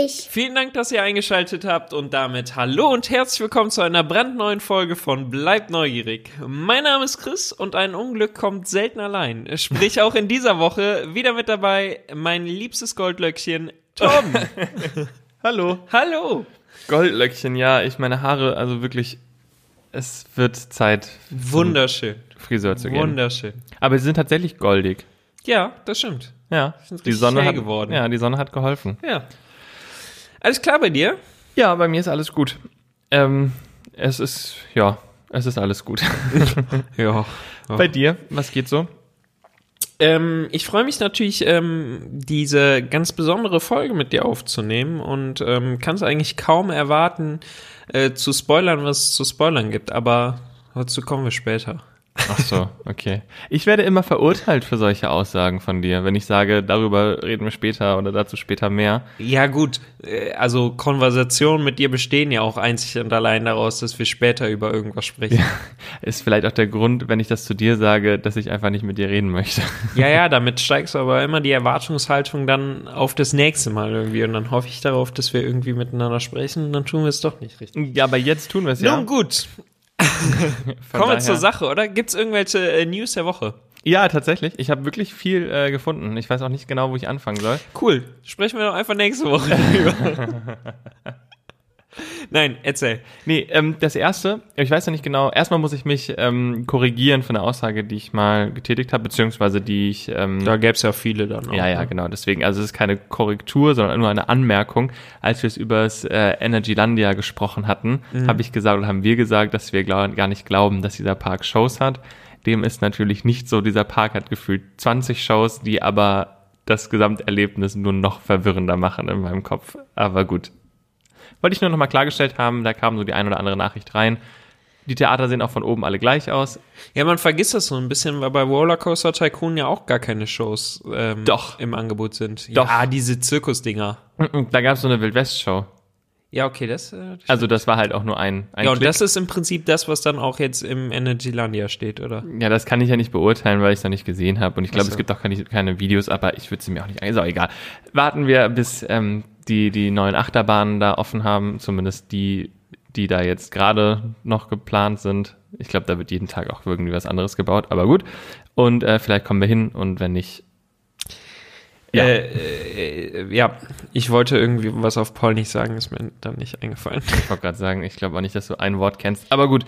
neugierig. Vielen Dank, dass ihr eingeschaltet habt und damit hallo und herzlich willkommen zu einer brandneuen Folge von Bleibt neugierig. Mein Name ist Chris und ein Unglück kommt selten allein. Sprich auch in dieser Woche wieder mit dabei mein liebstes Goldlöckchen, Tom. Hallo. hallo. Goldlöckchen, ja, ich meine Haare, also wirklich, es wird Zeit, Wunderschön. Friseur zu gehen. Wunderschön. Aber sie sind tatsächlich goldig. Ja, das stimmt. Ja, die Sonne hat geworden. Ja, die Sonne hat geholfen. Ja. Alles klar bei dir? Ja, bei mir ist alles gut. Ähm, es ist, ja, es ist alles gut. Ja. bei dir, was geht so? Ähm, ich freue mich natürlich, ähm, diese ganz besondere Folge mit dir aufzunehmen und ähm, kann es eigentlich kaum erwarten, äh, zu spoilern, was es zu spoilern gibt. Aber dazu kommen wir später. Ach so, okay. Ich werde immer verurteilt für solche Aussagen von dir, wenn ich sage, darüber reden wir später oder dazu später mehr. Ja gut, äh, also Konversationen mit dir bestehen ja auch einzig und allein daraus, dass wir später über irgendwas sprechen. Ist vielleicht auch der Grund, wenn ich das zu dir sage, dass ich einfach nicht mit dir reden möchte. Ja, ja, damit steigst du aber immer die Erwartungshaltung dann auf das nächste Mal irgendwie und dann hoffe ich darauf, dass wir irgendwie miteinander sprechen und dann tun wir es doch nicht richtig. Ja, aber jetzt tun wir es ja. Nun gut, kommen wir zur Sache, oder? Gibt's irgendwelche äh, News der Woche? Ja, tatsächlich. Ich habe wirklich viel äh, gefunden. Ich weiß auch nicht genau, wo ich anfangen soll. Cool. Sprechen wir doch einfach nächste Woche drüber. Nein, erzähl. Nee, ähm, das erste, ich weiß ja nicht genau, erstmal muss ich mich ähm, korrigieren von der Aussage, die ich mal getätigt habe, beziehungsweise die ich. Ähm, Da gäb's ja viele dann auch. ja, ja, ne? genau. Deswegen, also es ist keine Korrektur, sondern nur eine Anmerkung. Als wir es über das äh, Energylandia gesprochen hatten, habe ich gesagt oder haben wir gesagt, dass wir glaub, gar nicht glauben, dass dieser Park Shows hat. Dem ist natürlich nicht so. Dieser Park hat gefühlt 20 Shows, die aber das Gesamterlebnis nur noch verwirrender machen in meinem Kopf. Aber gut. Wollte ich nur noch mal klargestellt haben, da kam so die ein oder andere Nachricht rein. Die Theater sehen auch von oben alle gleich aus. Ja, man vergisst das so ein bisschen, weil bei Rollercoaster Tycoon ja auch gar keine Shows ähm, Doch. im Angebot sind. Doch. Ja, diese Zirkusdinger. Da gab es so eine Wildwest-Show. Ja, okay, das. Äh, das Also das war halt auch nur ein, ein ja, und Klick. das ist im Prinzip das, was dann auch jetzt im Energylandia steht, oder? Ja, das kann ich ja nicht beurteilen, weil ich es noch nicht gesehen habe. Und ich glaube, so. es gibt auch keine, keine Videos, aber ich würde sie mir auch nicht. Ist auch egal. Warten wir, bis ähm, die, die neuen Achterbahnen da offen haben, zumindest die, die da jetzt gerade noch geplant sind. Ich glaube, da wird jeden Tag auch irgendwie was anderes gebaut, aber gut. Und äh, vielleicht kommen wir hin und wenn nicht. Ja. Äh, äh, ja, ich wollte irgendwie was auf Paul nicht sagen, ist mir dann nicht eingefallen. Ich wollte gerade sagen, ich glaube auch nicht, dass du ein Wort kennst. Aber gut,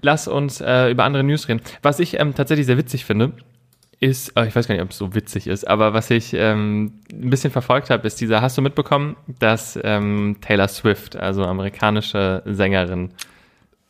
lass uns äh, über andere News reden. Was ich ähm, tatsächlich sehr witzig finde, ist, äh, ich weiß gar nicht, ob es so witzig ist, aber was ich ähm, ein bisschen verfolgt habe, ist dieser, hast du mitbekommen, dass ähm, Taylor Swift, also amerikanische Sängerin,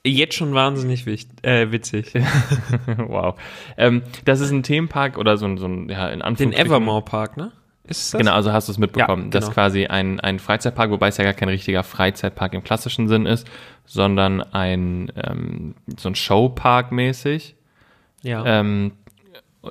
Jetzt schon wahnsinnig wichtig, äh, witzig. wow, ähm, das ist ein Themenpark oder so ein, so ein ja, in Den Anführungsstrichen. Evermore Park, ne? Ist das? Genau, also hast du es mitbekommen. Ja, Das genau. ist quasi ein, ein Freizeitpark, wobei es ja gar kein richtiger Freizeitpark im klassischen Sinn ist, sondern ein ähm, so ein Showpark mäßig, Ja. ähm,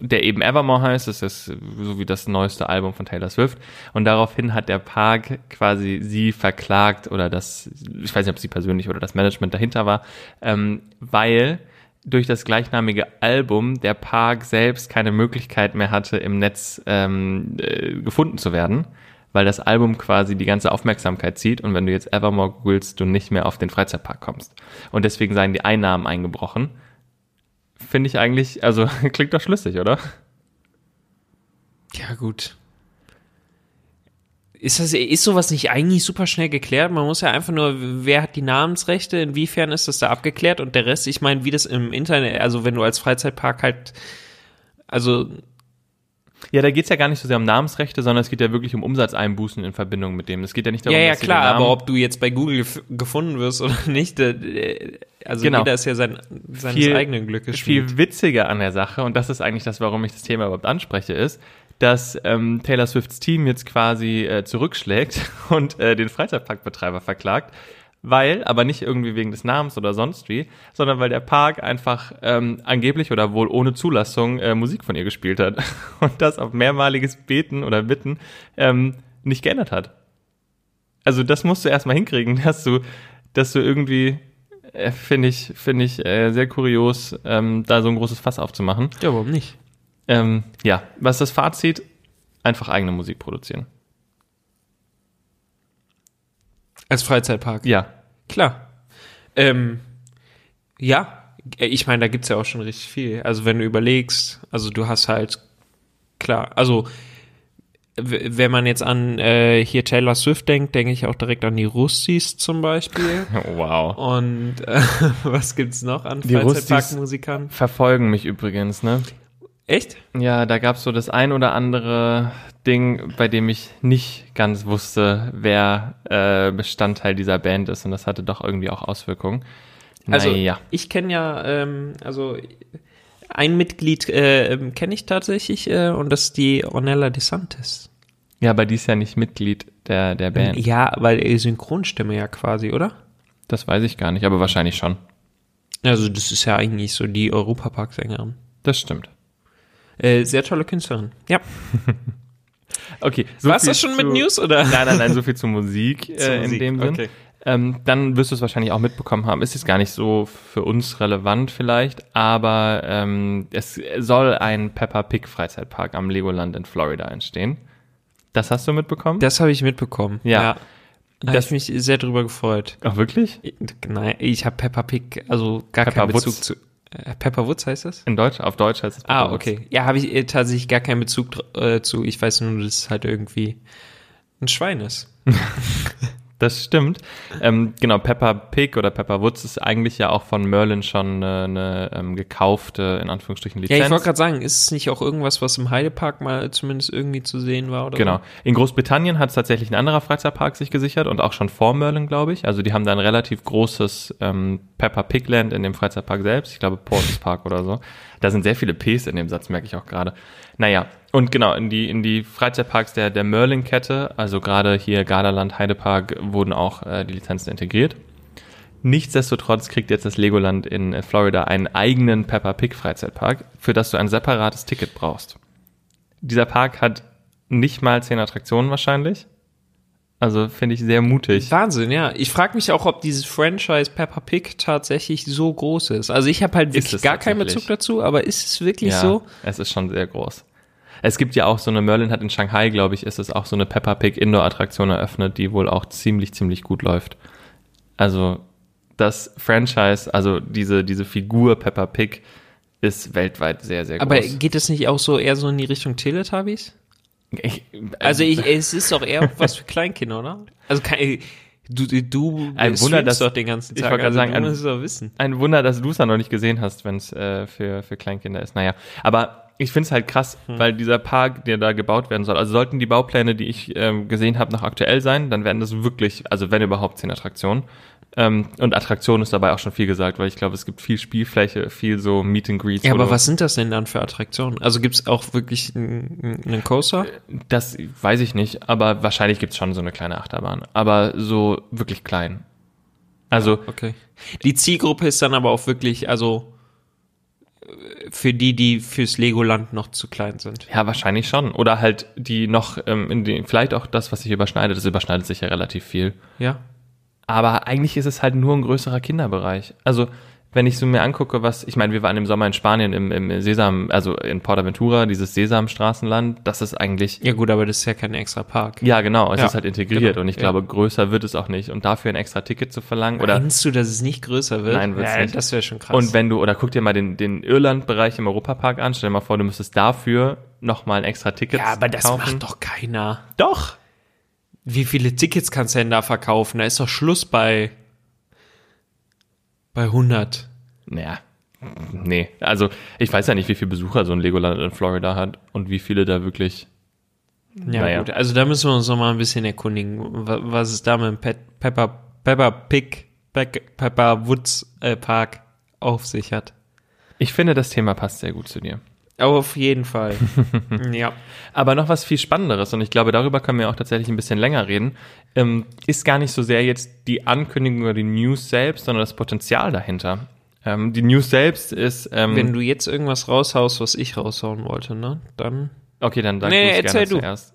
der eben Evermore heißt. Das ist so wie das neueste Album von Taylor Swift. Und daraufhin hat der Park quasi sie verklagt oder das, ich weiß nicht, ob sie persönlich oder das Management dahinter war, ähm, weil durch das gleichnamige Album der Park selbst keine Möglichkeit mehr hatte, im Netz ähm, äh, gefunden zu werden, weil das Album quasi die ganze Aufmerksamkeit zieht und wenn du jetzt Evermore googelst, du nicht mehr auf den Freizeitpark kommst. Und deswegen seien die Einnahmen eingebrochen. Finde ich eigentlich, also klingt doch schlüssig, oder? Ja, gut. Ist, das, ist sowas nicht eigentlich super schnell geklärt? Man muss ja einfach nur, wer hat die Namensrechte, inwiefern ist das da abgeklärt und der Rest, ich meine, wie das im Internet, also wenn du als Freizeitpark halt, also, Ja, da geht's ja gar nicht so sehr um Namensrechte, sondern es geht ja wirklich um Umsatzeinbußen in Verbindung mit dem. Es geht ja nicht darum, ja, ja, dass klar, Namen, aber ob du jetzt bei Google gef gefunden wirst oder nicht, äh, also Genau. jeder ist ja sein, seines Viel- eigenen Glückes Schmied. viel witziger an der Sache, und das ist eigentlich das, warum ich das Thema überhaupt anspreche, ist, dass ähm, Taylor Swifts Team jetzt quasi äh, zurückschlägt und äh, den Freizeitparkbetreiber verklagt, weil, aber nicht irgendwie wegen des Namens oder sonst wie, sondern weil der Park einfach ähm, angeblich oder wohl ohne Zulassung äh, Musik von ihr gespielt hat und das auf mehrmaliges Beten oder Bitten ähm, nicht geändert hat. Also das musst du erstmal hinkriegen, dass du, dass du irgendwie, äh, finde ich, finde ich äh, sehr kurios, ähm, da so ein großes Fass aufzumachen. Ja, warum nicht? Ähm, ja, was das Fazit? Einfach eigene Musik produzieren. Als Freizeitpark. Ja. Klar. Ähm, ja, ich meine, da gibt's ja auch schon richtig viel. Also wenn du überlegst, also du hast halt, klar, also wenn man jetzt an äh, hier Taylor Swift denkt, denke ich auch direkt an die Rustis zum Beispiel. Wow. Und äh, was gibt's noch an Die Freizeitparkmusikern? Verfolgen mich übrigens, ne? Echt? Ja, da gab's so das ein oder andere Ding, bei dem ich nicht ganz wusste, wer äh, Bestandteil dieser Band ist. Und das hatte doch irgendwie auch Auswirkungen. Also naja. ich kenne ja, ähm, also ein Mitglied äh, kenne ich tatsächlich äh, und das ist die Ornella DeSantis. Ja, aber die ist ja nicht Mitglied der, der Band. Ja, weil Synchronstimme ja quasi, oder? Das weiß ich gar nicht, aber wahrscheinlich schon. Also das ist ja eigentlich so die Europapark-Sängerin. Das stimmt. Äh, sehr tolle Künstlerin. Ja. Okay. so War's viel das schon mit zu- News oder? Nein, nein, nein, so viel zu Musik, äh, in Musik, dem Sinn. okay. Ähm, dann wirst du es wahrscheinlich auch mitbekommen haben. Ist jetzt gar nicht so für uns relevant vielleicht, aber ähm, es soll ein Peppa Pig Freizeitpark am Legoland in Florida entstehen. Das hast du mitbekommen? Das habe ich mitbekommen. Ja. Da habe Das- ich mich sehr drüber gefreut. Ach, wirklich? Nein, ich habe Peppa Pig, also gar Pepper keinen Bezug Woods. zu. Äh, Pepper Woods heißt das? In Deutsch, auf Deutsch heißt es Ah, Peppa Woods. okay. Ja, habe ich äh, tatsächlich gar keinen Bezug äh, zu. Ich weiß nur, dass es halt irgendwie ein Schwein ist. Das stimmt. Ähm, genau, Peppa Pig oder Peppa Woods ist eigentlich ja auch von Merlin schon eine, eine ähm, gekaufte, in Anführungsstrichen, Ja, Lizenz. ich wollte gerade sagen, ist es nicht auch irgendwas, was im Heidepark mal zumindest irgendwie zu sehen war oder Genau. In Großbritannien hat es tatsächlich ein anderer Freizeitpark sich gesichert und auch schon vor Merlin, glaube ich. Also die haben da ein relativ großes ähm, Peppa Pig Land in dem Freizeitpark selbst. Ich glaube Portis Park oder so. Da sind sehr viele Ps in dem Satz, merke ich auch gerade. Naja, und genau, in die, in die Freizeitparks der, der Merlin-Kette, also gerade hier Gardaland, Heidepark, wurden auch äh, die Lizenzen integriert. Nichtsdestotrotz kriegt jetzt das Legoland in äh, Florida einen eigenen Peppa Pig Freizeitpark, für das du ein separates Ticket brauchst. Dieser Park hat nicht mal zehn Attraktionen wahrscheinlich. Also finde ich sehr mutig. Wahnsinn, ja. Ich frage mich auch, ob dieses Franchise Peppa Pig tatsächlich so groß ist. Also ich habe halt wirklich gar keinen. Bezug dazu, aber ist es wirklich ja, so? es ist schon sehr groß. Es gibt ja auch so eine, Merlin hat in Shanghai, glaube ich, ist es auch so eine Peppa Pig Indoor-Attraktion eröffnet, die wohl auch ziemlich, ziemlich gut läuft. Also das Franchise, also diese, diese Figur Peppa Pig ist weltweit sehr, sehr Aber groß. geht es nicht auch so eher so in die Richtung Teletubbies? Ich, Also ich, es ist doch eher was für Kleinkinder, oder? Also kein, du, du Ein Wunder, dass- doch den ganzen ich Tag. wollte gerade also sagen, ein-. Ein Wunder, dass du es noch nicht gesehen hast, wenn es äh, für, für Kleinkinder ist. Naja, aber ich finde es halt krass, Hm. weil dieser Park, der da gebaut werden soll, also sollten die Baupläne, die ich ähm, gesehen habe, noch aktuell sein, dann werden das wirklich, also wenn überhaupt, zehn Attraktionen. Ähm, und Attraktion ist dabei auch schon viel gesagt, weil ich glaube, es gibt viel Spielfläche, viel so Meet and Greets. Ja, aber was sind das denn dann für Attraktionen? Also gibt es auch wirklich einen, einen Coaster? Das weiß ich nicht, aber wahrscheinlich gibt's schon so eine kleine Achterbahn. Aber so wirklich klein. Also, Okay. Die Zielgruppe ist dann aber auch wirklich, also äh, für die, die fürs Legoland noch zu klein sind. Ja, wahrscheinlich schon. Oder halt die noch ähm, in den, vielleicht auch das, was sich überschneidet. Das überschneidet sich ja relativ viel. Ja. Aber eigentlich ist es halt nur ein größerer Kinderbereich. Also, wenn ich so mir angucke, was, ich meine, wir waren im Sommer in Spanien im, im Sesam, also in Portaventura, dieses Sesamstraßenland, das ist eigentlich, Ja gut, aber das ist ja kein extra Park. ja genau, es Ja, ist halt integriert genau, und ich ja. glaube, größer wird es auch nicht. Und dafür ein extra Ticket zu verlangen oder Meinst du, dass es nicht größer wird? Nein, wird's ja, nicht. Das wäre schon krass. Und wenn du, oder guck dir mal den, den Irland-Bereich im Europapark an, stell dir mal vor, du müsstest dafür nochmal ein extra Ticket ja, aber das kaufen. macht doch keiner. Doch! Wie viele Tickets kannst du denn da verkaufen? Da ist doch Schluss bei bei 100. Naja, nee. Also, ich weiß ja nicht, wie viele Besucher so ein Legoland in Florida hat und wie viele da wirklich. Ja, Naja. gut. Also da müssen wir uns noch mal ein bisschen erkundigen, wa- was es da mit dem Pet, Pepper, Pepper Pig, Pe- Pepper Woods äh, Park auf sich hat. Ich finde, das Thema passt sehr gut zu dir. Aber auf jeden Fall. ja. Aber noch was viel Spannenderes, und ich glaube, darüber können wir auch tatsächlich ein bisschen länger reden, ähm, ist gar nicht so sehr jetzt die Ankündigung oder die News selbst, sondern das Potenzial dahinter. Ähm, die News selbst ist. Ähm, Wenn du jetzt irgendwas raushaust, was ich raushauen wollte, ne? Dann. Okay, dann sag Nee, erzähl gerne du. zuerst.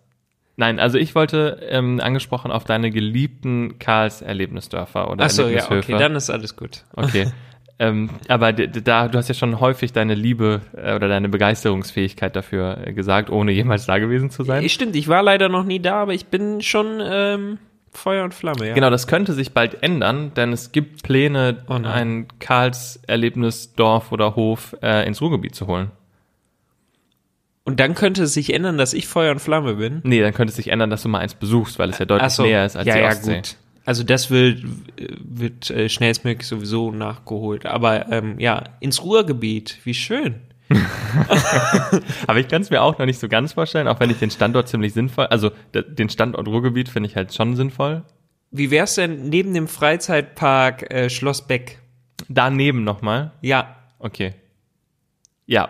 Nein, also ich wollte ähm, angesprochen auf deine geliebten Karls Erlebnisdörfer oder Achso, ja, Erlebnishöfe. okay, dann ist alles gut. Okay. ähm, aber da, du hast ja schon häufig deine Liebe äh, oder deine Begeisterungsfähigkeit dafür äh, gesagt, ohne jemals da gewesen zu sein. Stimmt, ich war leider noch nie da, aber ich bin schon ähm, Feuer und Flamme, ja. Genau, das könnte sich bald ändern, denn es gibt Pläne, Oh ein Karls-Erlebnisdorf oder Hof äh, ins Ruhrgebiet zu holen. Und dann könnte es sich ändern, dass ich Feuer und Flamme bin. Nee, dann könnte es sich ändern, dass du mal eins besuchst, weil es ja deutlich so. näher ist als ja, die ja, Ostsee. gut. Also das wird, wird äh, schnellstmöglich sowieso nachgeholt. Aber ähm, ja, ins Ruhrgebiet, wie schön. Aber ich kann es mir auch noch nicht so ganz vorstellen, auch wenn ich den Standort ziemlich sinnvoll, also den Standort Ruhrgebiet finde ich halt schon sinnvoll. Wie wär's denn neben dem Freizeitpark äh, Schloss Beck? Daneben nochmal. Ja. Okay. Ja.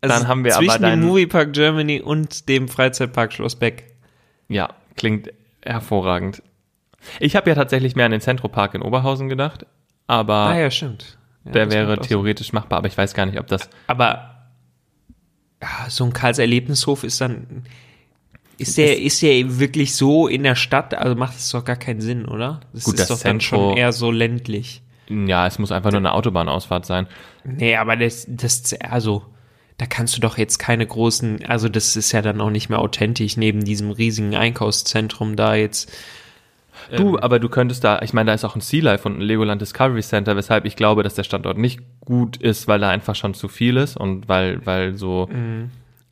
Also Dann haben wir zwischen aber dem dein, Moviepark Germany und dem Freizeitpark Schloss Beck. ja, klingt hervorragend. Ich habe ja tatsächlich mehr an den Zentropark in Oberhausen gedacht, aber Ah ja, stimmt. Ja, der wäre theoretisch machbar, aber ich weiß gar nicht, ob das Aber ja, so ein Karls Erlebnishof ist dann. Ist der, ist der wirklich so in der Stadt? Also macht es doch gar keinen Sinn, oder? Das Gut, ist das doch dann Zentro- schon eher so ländlich. ja, es muss einfach nur eine Autobahnausfahrt sein. Nee, aber das, das, also, da kannst du doch jetzt keine großen, also das ist ja dann auch nicht mehr authentisch, neben diesem riesigen Einkaufszentrum da jetzt. Du, aber du könntest da, ich meine, da ist auch ein Sea Life und ein Legoland Discovery Center, weshalb ich glaube, dass der Standort nicht gut ist, weil da einfach schon zu viel ist und weil, weil so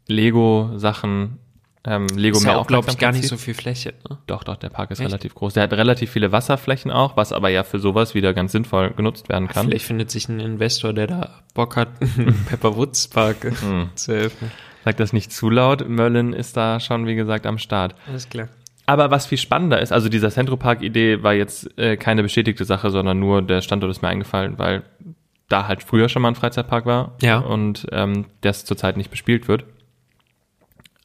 Lego-Sachen, ähm, Lego Ist mehr ja auch, glaube ich, gar nicht so viel Fläche. Ne? Doch, doch, der Park ist Echt? relativ groß. Der hat relativ viele Wasserflächen auch, was aber ja für sowas wieder ganz sinnvoll genutzt werden kann. Vielleicht findet sich ein Investor, der da Bock hat, einen Pepper Woods Park Hm. zu eröffnen. Sag das nicht zu laut. Möllin ist da schon, wie gesagt, am Start. Alles klar. Aber was viel spannender ist, also dieser Centropark-Idee war jetzt äh, keine bestätigte Sache, sondern nur der Standort ist mir eingefallen, weil da halt früher schon mal ein Freizeitpark war Ja. und ähm, das zurzeit nicht bespielt wird.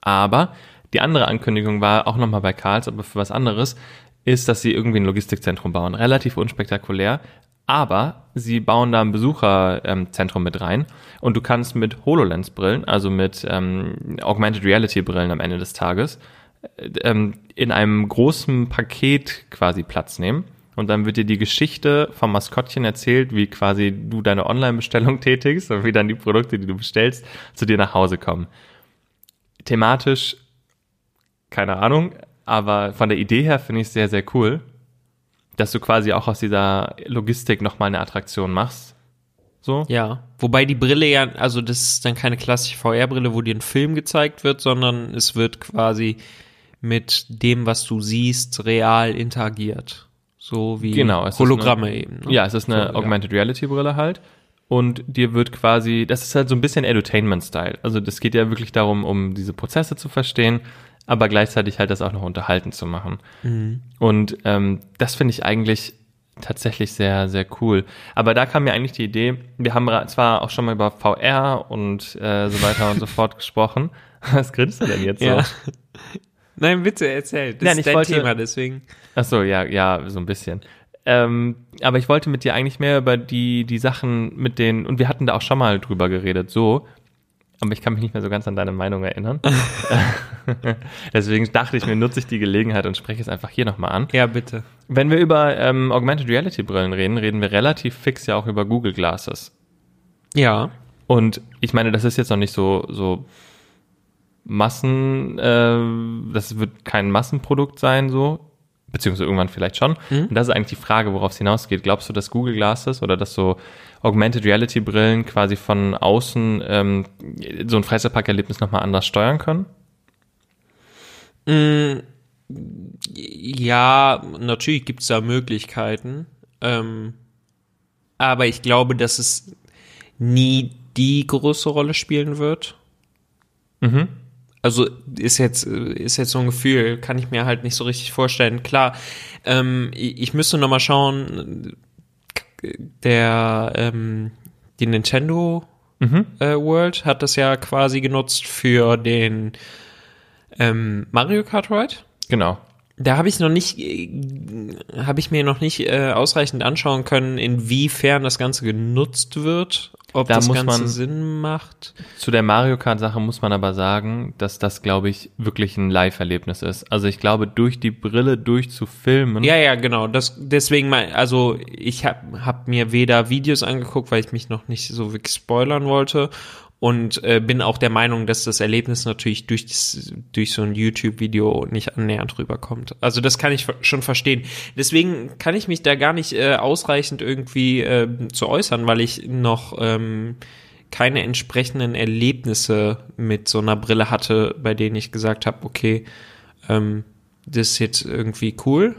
Aber die andere Ankündigung war auch nochmal bei Karls, aber für was anderes, ist, dass sie irgendwie ein Logistikzentrum bauen. Relativ unspektakulär, aber sie bauen da ein Besucherzentrum mit rein und du kannst mit HoloLens-Brillen, also mit ähm, Augmented Reality-Brillen am Ende des Tages, ähm, in einem großen Paket quasi Platz nehmen. Und dann wird dir die Geschichte vom Maskottchen erzählt, wie quasi du deine Online-Bestellung tätigst und wie dann die Produkte, die du bestellst, zu dir nach Hause kommen. Thematisch, keine Ahnung, aber von der Idee her finde ich es sehr, sehr cool, dass du quasi auch aus dieser Logistik nochmal eine Attraktion machst. So. Ja, wobei die Brille ja, also das ist dann keine klassische VR-Brille, wo dir ein Film gezeigt wird, sondern es wird quasi mit dem, was du siehst, real interagiert. So wie Genau, Hologramme eine- eben. Ne? Ja, es ist eine So, ja. Augmented Reality Brille halt. Und dir wird quasi, das ist halt so ein bisschen Edutainment-Style. Also das geht ja wirklich darum, um diese Prozesse zu verstehen, aber gleichzeitig halt das auch noch unterhalten zu machen. Mhm. Und ähm, das finde ich eigentlich tatsächlich sehr, sehr cool. Aber da kam mir eigentlich die Idee, wir haben zwar auch schon mal über VR und äh, so weiter und so fort gesprochen. Was grinst du denn jetzt so? Nein, bitte erzähl. Das Nein, ist dein wollte- Thema, deswegen. Ach so, ja, ja, so ein bisschen. Ähm, aber ich wollte mit dir eigentlich mehr über die, die Sachen mit den, und wir hatten da auch schon mal drüber geredet, so, aber ich kann mich nicht mehr so ganz an deine Meinung erinnern. Deswegen dachte ich mir, nutze ich die Gelegenheit und spreche es einfach hier nochmal an. Ja, bitte. Wenn wir über ähm, Augmented Reality Brillen reden, reden wir relativ fix ja auch über Google Glasses. Ja. Und ich meine, das ist jetzt noch nicht so, so Massen, äh, das wird kein Massenprodukt sein, so, beziehungsweise irgendwann vielleicht schon. Mhm. Und das ist eigentlich die Frage, worauf es hinausgeht. Glaubst du, dass Google Glasses oder dass so Augmented Reality Brillen quasi von außen ähm, so ein Freizeitparkerlebnis nochmal anders steuern können? Mm, Ja, natürlich gibt's da Möglichkeiten. Ähm, aber ich glaube, dass es nie die große Rolle spielen wird. Mhm. Also ist jetzt ist jetzt so ein Gefühl, kann ich mir halt nicht so richtig vorstellen. Klar, ähm, ich, müsste noch mal schauen. Der ähm, die Nintendo Mhm. äh, World hat das ja quasi genutzt für den ähm, Mario Kart Ride. Genau. Da habe ich noch nicht, äh, habe ich mir noch nicht äh, ausreichend anschauen können, inwiefern das Ganze genutzt wird, ob Da das Ganze man- Sinn macht. Zu der Mario Kart Sache muss man aber sagen, dass das, glaube ich, wirklich ein Live-Erlebnis ist. Also ich glaube, durch die Brille durchzufilmen. Ja, ja, genau. Das deswegen mein, also ich habe hab mir weder Videos angeguckt, weil ich mich noch nicht so wirklich spoilern wollte und äh, bin auch der Meinung, dass das Erlebnis natürlich durch, das, durch so ein YouTube-Video nicht annähernd rüberkommt. Also das kann ich schon verstehen. Deswegen kann ich mich da gar nicht äh, ausreichend irgendwie äh, zu äußern, weil ich noch ähm, keine entsprechenden Erlebnisse mit so einer Brille hatte, bei denen ich gesagt habe, okay, ähm, das ist jetzt irgendwie cool.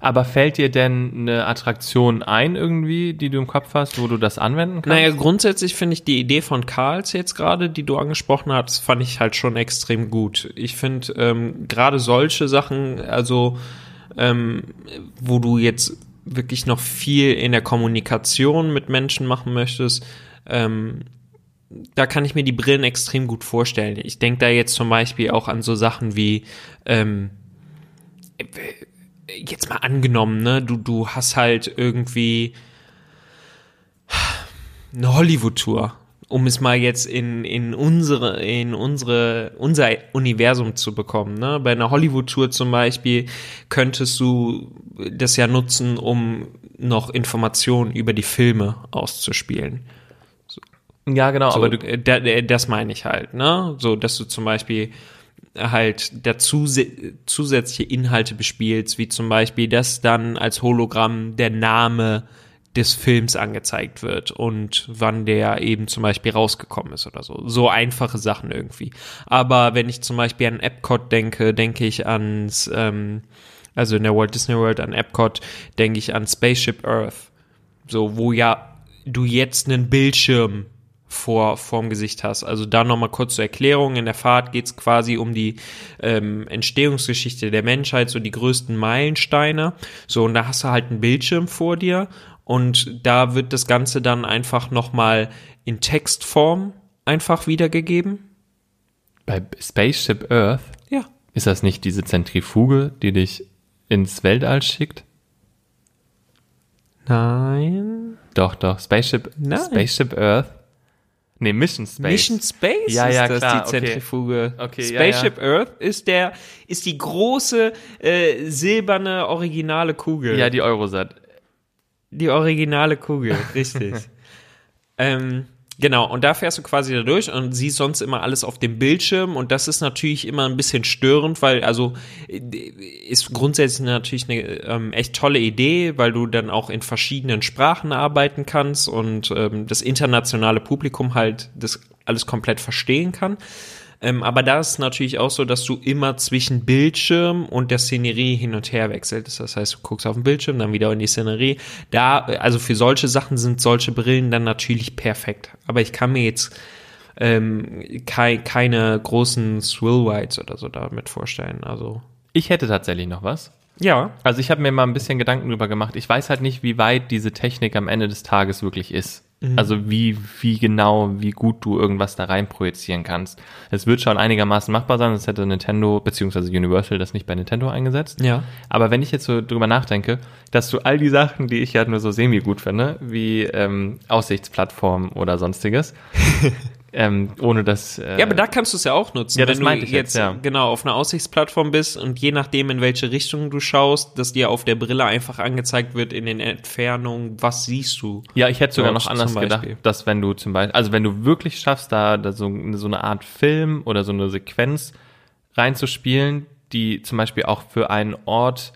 Aber fällt dir denn eine Attraktion ein irgendwie, die du im Kopf hast, wo du das anwenden kannst? Naja, grundsätzlich finde ich die Idee von Karls jetzt gerade, die du angesprochen hast, fand ich halt schon extrem gut. Ich finde ähm, gerade solche Sachen, also ähm, wo du jetzt wirklich noch viel in der Kommunikation mit Menschen machen möchtest, ähm, da kann ich mir die Brillen extrem gut vorstellen. Ich denke da jetzt zum Beispiel auch an so Sachen wie ähm, jetzt mal angenommen, ne, du, du hast halt irgendwie eine Hollywood-Tour, um es mal jetzt in, in unsere, in unsere, unser Universum zu bekommen, ne. Bei einer Hollywood-Tour zum Beispiel könntest du das ja nutzen, um noch Informationen über die Filme auszuspielen. Ja, genau, So, aber du, äh, das meine ich halt, ne? So, dass du zum Beispiel halt dazu zusätzliche Inhalte bespielst, wie zum Beispiel, dass dann als Hologramm der Name des Films angezeigt wird und wann der eben zum Beispiel rausgekommen ist oder so. So einfache Sachen irgendwie. Aber wenn ich zum Beispiel an Epcot denke, denke ich ans, ähm, also in der Walt Disney World an Epcot, denke ich an Spaceship Earth. So, wo ja du jetzt einen Bildschirm vor vorm Gesicht hast. Also da nochmal kurz zur Erklärung. In der Fahrt geht es quasi um die ähm, Entstehungsgeschichte der Menschheit, so die größten Meilensteine. So, und da hast du halt einen Bildschirm vor dir und da wird das Ganze dann einfach nochmal in Textform einfach wiedergegeben. bei Spaceship Earth Ja. ist das nicht diese Zentrifuge, die dich ins Weltall schickt? Nein. Doch, doch. Spaceship, Nein. Spaceship Earth. Nee, Mission Space. Mission Space Ja, ja, ist das klar, die okay. Zentrifuge. Okay, ja, Spaceship Earth ist der ist die große äh, silberne originale Kugel. Ja, die Eurosat. Die originale Kugel, richtig. ähm, genau, und da fährst du quasi da durch und siehst sonst immer alles auf dem Bildschirm und das ist natürlich immer ein bisschen störend, weil also äh, ist grundsätzlich natürlich eine ähm, echt tolle Idee, weil du dann auch in verschiedenen Sprachen arbeiten kannst und ähm, das internationale Publikum halt das alles komplett verstehen kann. Ähm, aber da ist natürlich auch so, dass du immer zwischen Bildschirm und der Szenerie hin und her wechselst. Das heißt, du guckst auf den Bildschirm, dann wieder in die Szenerie. Da, also für solche Sachen sind solche Brillen dann natürlich perfekt. Aber ich kann mir jetzt ähm, kei keine großen Swill Whites oder so damit vorstellen. Also Ich hätte tatsächlich noch was. ja, Also ich habe mir mal ein bisschen Gedanken drüber gemacht. Ich weiß halt nicht, wie weit diese Technik am Ende des Tages wirklich ist. Also wie, wie genau, wie gut du irgendwas da rein projizieren kannst. Es wird schon einigermaßen machbar sein, sonst hätte Nintendo beziehungsweise Universal das nicht bei Nintendo eingesetzt. ja. Aber wenn ich jetzt so drüber nachdenke, dass du all die Sachen, die ich ja nur so semi gut finde, wie ähm, Aussichtsplattform oder sonstiges, ähm, ohne dass äh, Ja, aber da kannst du es ja auch nutzen, Ja, das wenn du ich jetzt, jetzt ja. genau auf einer Aussichtsplattform bist und je nachdem, in welche Richtung du schaust, dass dir auf der Brille einfach angezeigt wird in den Entfernungen, was siehst du. Ja, ich hätte sogar noch anders gedacht, dass wenn du zum Beispiel, also wenn du wirklich schaffst, da, da so, so eine Art Film oder so eine Sequenz reinzuspielen, die zum Beispiel auch für einen Ort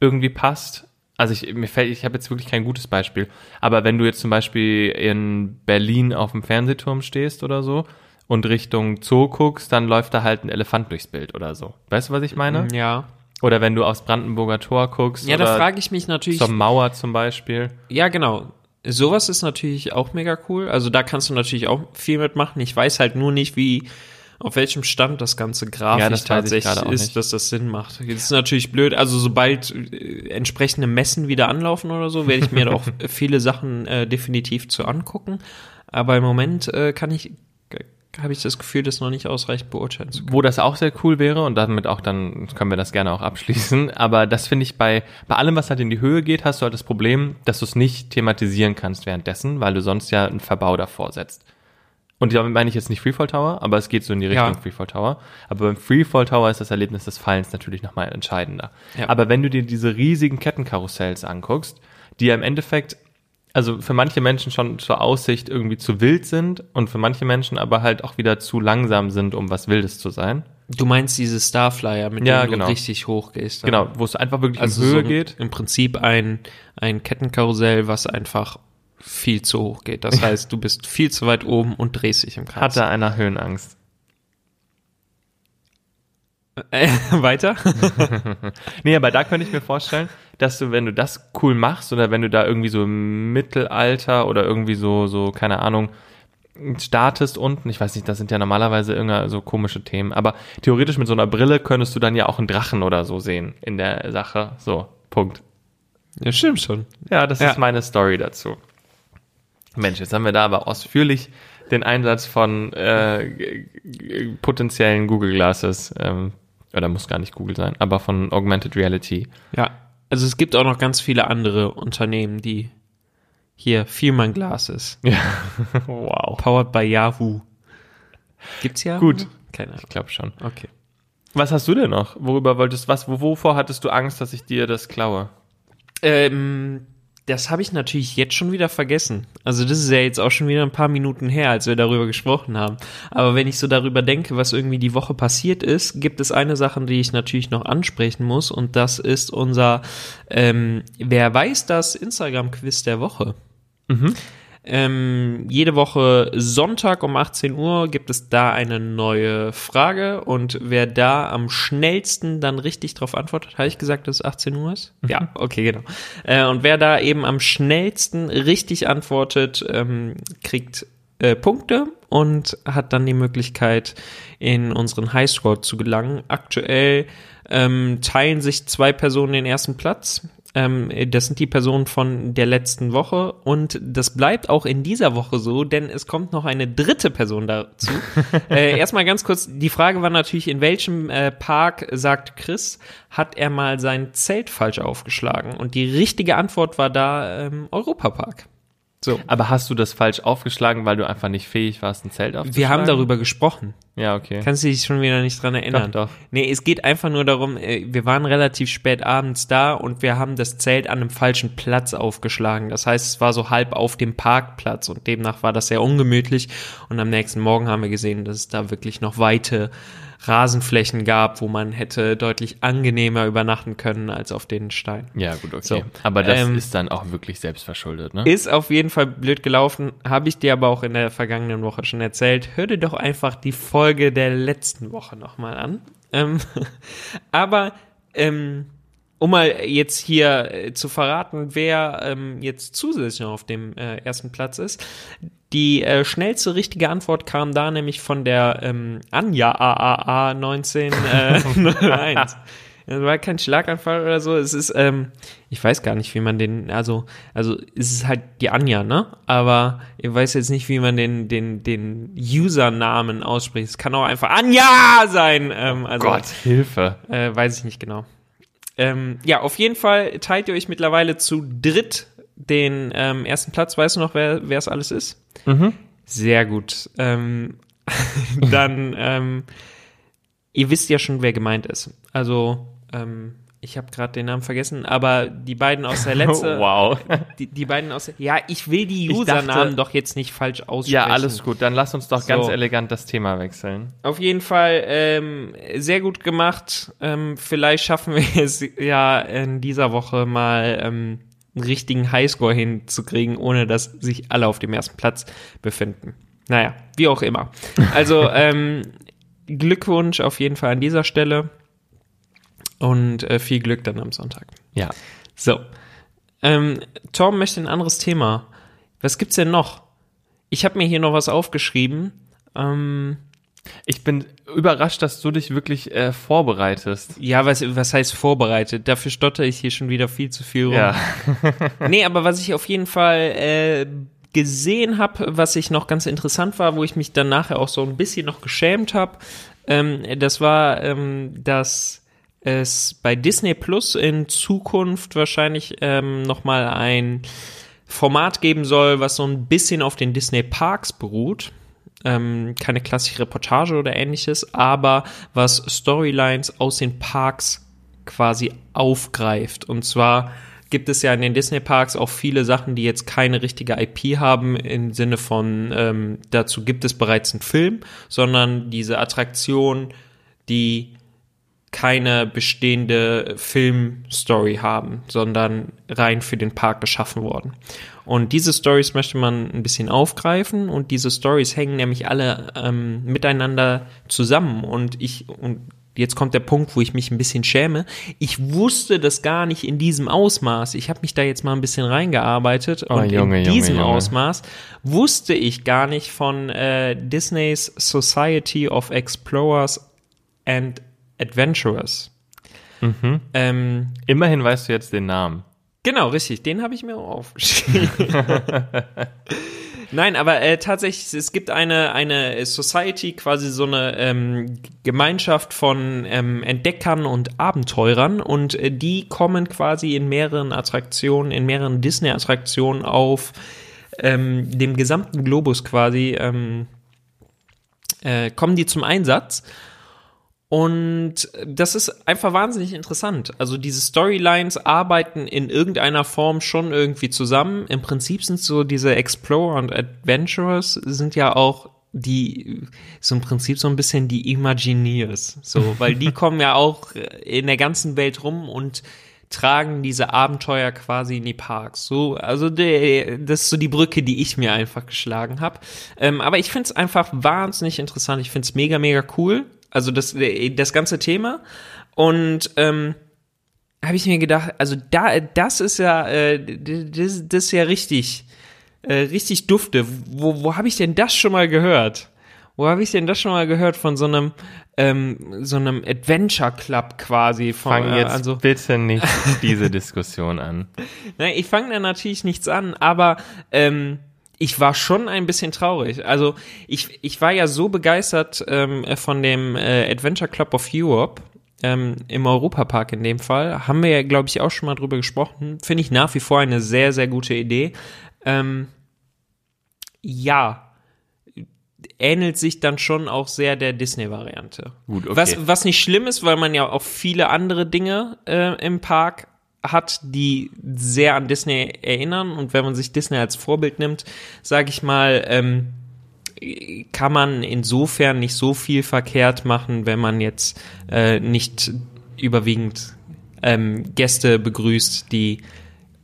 irgendwie passt. Also ich, mir fällt, ich habe jetzt wirklich kein gutes Beispiel, aber wenn du jetzt zum Beispiel in Berlin auf dem Fernsehturm stehst oder so und Richtung Zoo guckst, dann läuft da halt ein Elefant durchs Bild oder so. Weißt du, was ich meine? Ja. Oder wenn du aufs Brandenburger Tor guckst Ja, da frage ich mich natürlich. zur Mauer zum Beispiel. Ja, genau. Sowas ist natürlich auch mega cool. Also da kannst du natürlich auch viel mitmachen. Ich weiß halt nur nicht, wie, auf welchem Stand das ganze grafisch Ja, das tatsächlich ist, dass das Sinn macht. Jetzt ist natürlich blöd. Also sobald äh, entsprechende Messen wieder anlaufen oder so, werde ich mir auch viele Sachen äh, definitiv zu angucken. Aber im Moment äh, kann ich, habe ich das Gefühl, das noch nicht ausreichend beurteilen zu können. Wo das auch sehr cool wäre und damit auch dann können wir das gerne auch abschließen. Aber das finde ich bei, bei allem, was halt in die Höhe geht, hast du halt das Problem, dass du es nicht thematisieren kannst währenddessen, weil du sonst ja einen Verbau davor setzt. Und damit meine ich jetzt nicht Freefall Tower, aber es geht so in die Richtung Ja. Freefall Tower. Aber beim Freefall Tower ist das Erlebnis des Fallens natürlich nochmal entscheidender. Ja. Aber wenn du dir diese riesigen Kettenkarussells anguckst, die ja im Endeffekt also für manche Menschen schon zur Aussicht irgendwie zu wild sind und für manche Menschen aber halt auch wieder zu langsam sind, um was Wildes zu sein. Du meinst diese Starflyer, mit Ja, denen genau. du richtig hoch gehst. dann? Genau, wo es einfach wirklich Also in so Höhe ein- geht. Im Prinzip ein, ein Kettenkarussell, was einfach viel zu hoch geht. Das heißt, du bist viel zu weit oben und drehst dich im Kreis. Hatte einer Höhenangst. Äh, weiter? Nee, aber da könnte ich mir vorstellen, dass du, wenn du das cool machst oder wenn du da irgendwie so im Mittelalter oder irgendwie so, so, keine Ahnung, startest unten, ich weiß nicht, das sind ja normalerweise irgendeine so komische Themen, aber theoretisch mit so einer Brille könntest du dann ja auch einen Drachen oder so sehen in der Sache. So, Punkt. ja, stimmt schon. Ja, das Ja. ist meine Story dazu. Mensch, jetzt haben wir da aber ausführlich den Einsatz von äh, potenziellen Google Glasses, ähm, oder muss gar nicht Google sein, aber von Augmented Reality. Ja. Also es gibt auch noch ganz viele andere Unternehmen, die hier Vielmann Glasses, Ja, wow. powered by Yahoo. Gibt's ja? Gut. Keine Ahnung. Ich glaube schon. Okay. Was hast du denn noch? Worüber wolltest was? wo- Wovor hattest du Angst, dass ich dir das klaue? Ähm, das habe ich natürlich jetzt schon wieder vergessen. Also das ist ja jetzt auch schon wieder ein paar Minuten her, als wir darüber gesprochen haben. Aber wenn ich so darüber denke, was irgendwie die Woche passiert ist, gibt es eine Sache, die ich natürlich noch ansprechen muss und das ist unser ähm, Wer weiß das Instagram-Quiz der Woche. Ähm, jede Woche Sonntag um 18 Uhr gibt es da eine neue Frage und wer da am schnellsten dann richtig drauf antwortet, habe ich gesagt, dass es 18 Uhr ist? Ja, okay, genau. Äh, und wer da eben am schnellsten richtig antwortet, ähm, kriegt äh, Punkte und hat dann die Möglichkeit, in unseren Highscore zu gelangen. Aktuell ähm, teilen sich zwei Personen den ersten Platz. Ähm, das sind die Personen von der letzten Woche und das bleibt auch in dieser Woche so, denn es kommt noch eine dritte Person dazu. äh, erstmal ganz kurz, die Frage war natürlich, in welchem äh, Park, sagt Chris, hat er mal sein Zelt falsch aufgeschlagen? Und die richtige Antwort war da ähm, Europapark. So. Aber hast du das falsch aufgeschlagen, weil du einfach nicht fähig warst, ein Zelt aufzuschlagen? Wir haben darüber gesprochen. Ja, okay. Kannst du dich schon wieder nicht dran erinnern? Doch, doch. Nee, es geht einfach nur darum, äh, wir waren relativ spät abends da und wir haben das Zelt an einem falschen Platz aufgeschlagen. Das heißt, es war so halb auf dem Parkplatz und demnach war das sehr ungemütlich. Und am nächsten Morgen haben wir gesehen, dass es da wirklich noch weite Rasenflächen gab, wo man hätte deutlich angenehmer übernachten können als auf den Steinen. Ja, gut, okay. So, aber das ähm, ist dann auch wirklich selbstverschuldet, ne? Ist auf jeden Fall blöd gelaufen, habe ich dir aber auch in der vergangenen Woche schon erzählt. Hör dir doch einfach die Folge der letzten Woche nochmal an. Ähm, aber ähm, um mal jetzt hier äh, zu verraten, wer ähm, jetzt zusätzlich noch auf dem äh, ersten Platz ist. Die äh, schnellste richtige Antwort kam da nämlich von der ähm, Anja AAA 1901. Das war kein Schlaganfall oder so. Es ist, ähm, ich weiß gar nicht, wie man den, also, also es ist halt die Anja, ne? Aber ich weiß jetzt nicht, wie man den, den, den Usernamen ausspricht. Es kann auch einfach Anja sein. Ähm, also, Gott, Hilfe. äh, weiß ich nicht genau. Ähm, ja, auf jeden Fall teilt ihr euch mittlerweile zu dritt den ähm, ersten Platz. Weißt du noch, wer es alles ist? Sehr gut. Ähm, dann, ähm, ihr wisst ja schon, wer gemeint ist. Also, ähm, ich habe gerade den Namen vergessen, aber die beiden aus der letzte, wow. die, die beiden aus der, ja, ich will die Ich dachte- Usernamen doch jetzt nicht falsch aussprechen. Ja, alles gut. Dann lass uns doch ganz So. elegant das Thema wechseln. Auf jeden Fall ähm, sehr gut gemacht. Ähm, vielleicht schaffen wir es ja in dieser Woche mal ähm, einen richtigen Highscore hinzukriegen, ohne dass sich alle auf dem ersten Platz befinden. Naja, wie auch immer. Also ähm, Glückwunsch auf jeden Fall an dieser Stelle und äh, viel Glück dann am Sonntag. Ja. So. Ähm, Tom möchte ein anderes Thema. Was gibt's denn noch? Ich habe mir hier noch was aufgeschrieben. Ähm, Ich bin überrascht, dass du dich wirklich äh, vorbereitest. Ja, was, was heißt vorbereitet? Dafür stotter ich hier schon wieder viel zu viel rum. Ja. Nee, aber was ich auf jeden Fall äh, gesehen habe, was ich noch ganz interessant war, wo ich mich dann nachher auch so ein bisschen noch geschämt habe, ähm, das war, ähm, dass es bei Disney Plus in Zukunft wahrscheinlich ähm, nochmal ein Format geben soll, was so ein bisschen auf den Disney Parks beruht. Ähm, keine klassische Reportage oder ähnliches, aber was Storylines aus den Parks quasi aufgreift. Und zwar gibt es ja in den Disney-Parks auch viele Sachen, die jetzt keine richtige IP haben, im Sinne von, ähm, dazu gibt es bereits einen Film, sondern diese Attraktion, die keine bestehende Filmstory haben, sondern rein für den Park geschaffen worden. Und diese Stories möchte man ein bisschen aufgreifen und diese Stories hängen nämlich alle ähm, miteinander zusammen und ich und jetzt kommt der Punkt, wo ich mich ein bisschen schäme. Ich wusste das gar nicht in diesem Ausmaß. Ich habe mich da jetzt mal ein bisschen reingearbeitet Oh, und Junge, in Junge, diesem Junge. Ausmaß wusste ich gar nicht von äh, Disneys Society of Explorers and Adventurers. Mhm. Ähm, Immerhin weißt du jetzt den Namen. Genau, richtig. Den habe ich mir auch aufgeschrieben. Nein, aber äh, tatsächlich, es gibt eine, eine Society, quasi so eine ähm, Gemeinschaft von ähm, Entdeckern und Abenteurern und äh, die kommen quasi in mehreren Attraktionen, in mehreren Disney-Attraktionen auf ähm, dem gesamten Globus quasi, ähm, äh, kommen die zum Einsatz. Und das ist einfach wahnsinnig interessant. Also diese Storylines arbeiten in irgendeiner Form schon irgendwie zusammen. Im Prinzip sind so diese Explorer und Adventurers sind ja auch die, so im Prinzip so ein bisschen die Imagineers. So, weil die kommen ja auch in der ganzen Welt rum und tragen diese Abenteuer quasi in die Parks. So, also der, das ist so die Brücke, die ich mir einfach geschlagen habe. Ähm, aber ich finde es einfach wahnsinnig interessant. Ich finde es mega, mega cool. Also das, das ganze Thema. Und ähm, habe ich mir gedacht, also da, das ist ja, äh, das, das ist ja richtig, äh, richtig dufte. Wo, wo habe ich denn das schon mal gehört? Wo habe ich denn das schon mal gehört von so einem, ähm, so einem Adventure Club quasi? Von, Fang äh, jetzt also, bitte nicht diese Diskussion an. Nein, ich fange da natürlich nichts an, aber ähm, ich war schon ein bisschen traurig. Also ich, ich war ja so begeistert ähm, von dem äh, Adventure Club of Europe ähm, im Europapark in dem Fall. Haben wir ja, glaube ich, auch schon mal drüber gesprochen. Finde ich nach wie vor eine sehr, sehr gute Idee. Ähm, ja, ähnelt sich dann schon auch sehr der Disney-Variante. Gut, okay. Was, was nicht schlimm ist, weil man ja auch viele andere Dinge äh, im Park hat, die sehr an Disney erinnern. Und wenn man sich Disney als Vorbild nimmt, sage ich mal, ähm, kann man insofern nicht so viel verkehrt machen, wenn man jetzt äh, nicht überwiegend ähm, Gäste begrüßt, die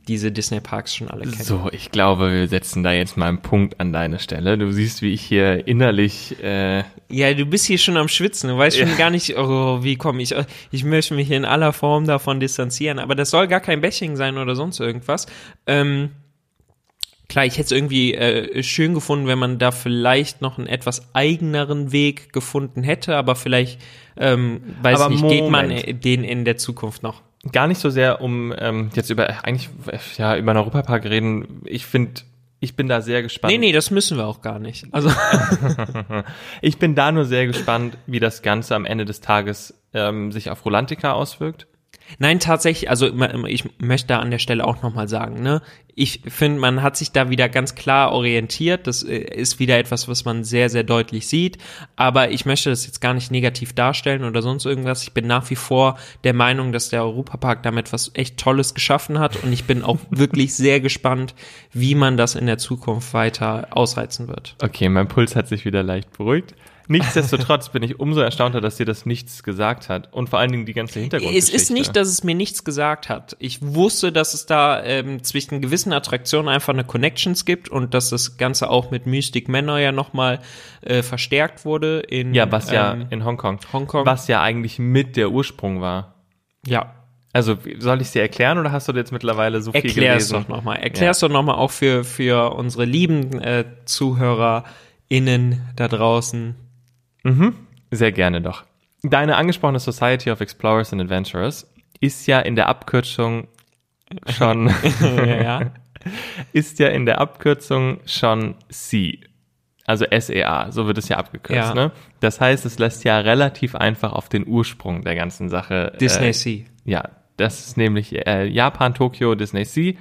diese Disney-Parks schon alle kennen. So, ich glaube, wir setzen da jetzt mal einen Punkt an deine Stelle. Du siehst, wie ich hier innerlich äh, Ja, du bist hier schon am Schwitzen. Du weißt schon gar nicht, oh, wie komme ich. Ich möchte mich in aller Form davon distanzieren. Aber das soll gar kein Bashing sein oder sonst irgendwas. Ähm, klar, ich hätte es irgendwie äh, schön gefunden, wenn man da vielleicht noch einen etwas eigeneren Weg gefunden hätte. Aber vielleicht, ähm, weiß Aber nicht, geht man Moment. äh, den in der Zukunft noch. Gar nicht so sehr um ähm, jetzt über eigentlich ja über einen Europapark reden. Ich finde, ich bin da sehr gespannt. Nee, nee, das müssen wir auch gar nicht. Also, Ich bin da nur sehr gespannt, wie das Ganze am Ende des Tages ähm, sich auf Rolantica auswirkt. Nein, tatsächlich, also ich möchte da an der Stelle auch nochmal sagen, ne, ich finde, man hat sich da wieder ganz klar orientiert. Das äh, ist wieder etwas, was man sehr, sehr deutlich sieht. Aber ich möchte das jetzt gar nicht negativ darstellen oder sonst irgendwas. Ich bin nach wie vor der Meinung, dass der Europapark damit was echt Tolles geschaffen hat. Und ich bin auch wirklich sehr gespannt, wie man das in der Zukunft weiter ausreizen wird. Okay, mein Puls hat sich wieder leicht beruhigt. Nichtsdestotrotz bin ich umso erstaunter, dass dir das nichts gesagt hat und vor allen Dingen die ganze Hintergrundgeschichte. Es ist nicht, dass es mir nichts gesagt hat. Ich wusste, dass es da ähm, zwischen gewissen Attraktionen einfach eine Connections gibt und dass das Ganze auch mit Mystic Manor ja nochmal äh, verstärkt wurde in ja, was ja ähm, in Hongkong, Hongkong. was ja eigentlich mit der Ursprung war. ja. Also soll ich es dir erklären oder hast du jetzt mittlerweile so viel Erklär es gelesen? doch nochmal. Erklär es doch nochmal auch für, für unsere lieben äh, ZuhörerInnen da draußen. Mhm, sehr gerne doch. Deine angesprochene Society of Explorers and Adventurers ist ja in der Abkürzung schon ja, ist ja in der Abkürzung schon C. Also SEA, so wird es ja abgekürzt. Ja. Ne? Das heißt, es lässt ja relativ einfach auf den Ursprung der ganzen Sache. Disney äh, Sea. Ja, das ist nämlich äh, Japan, Tokio, Disney Sea,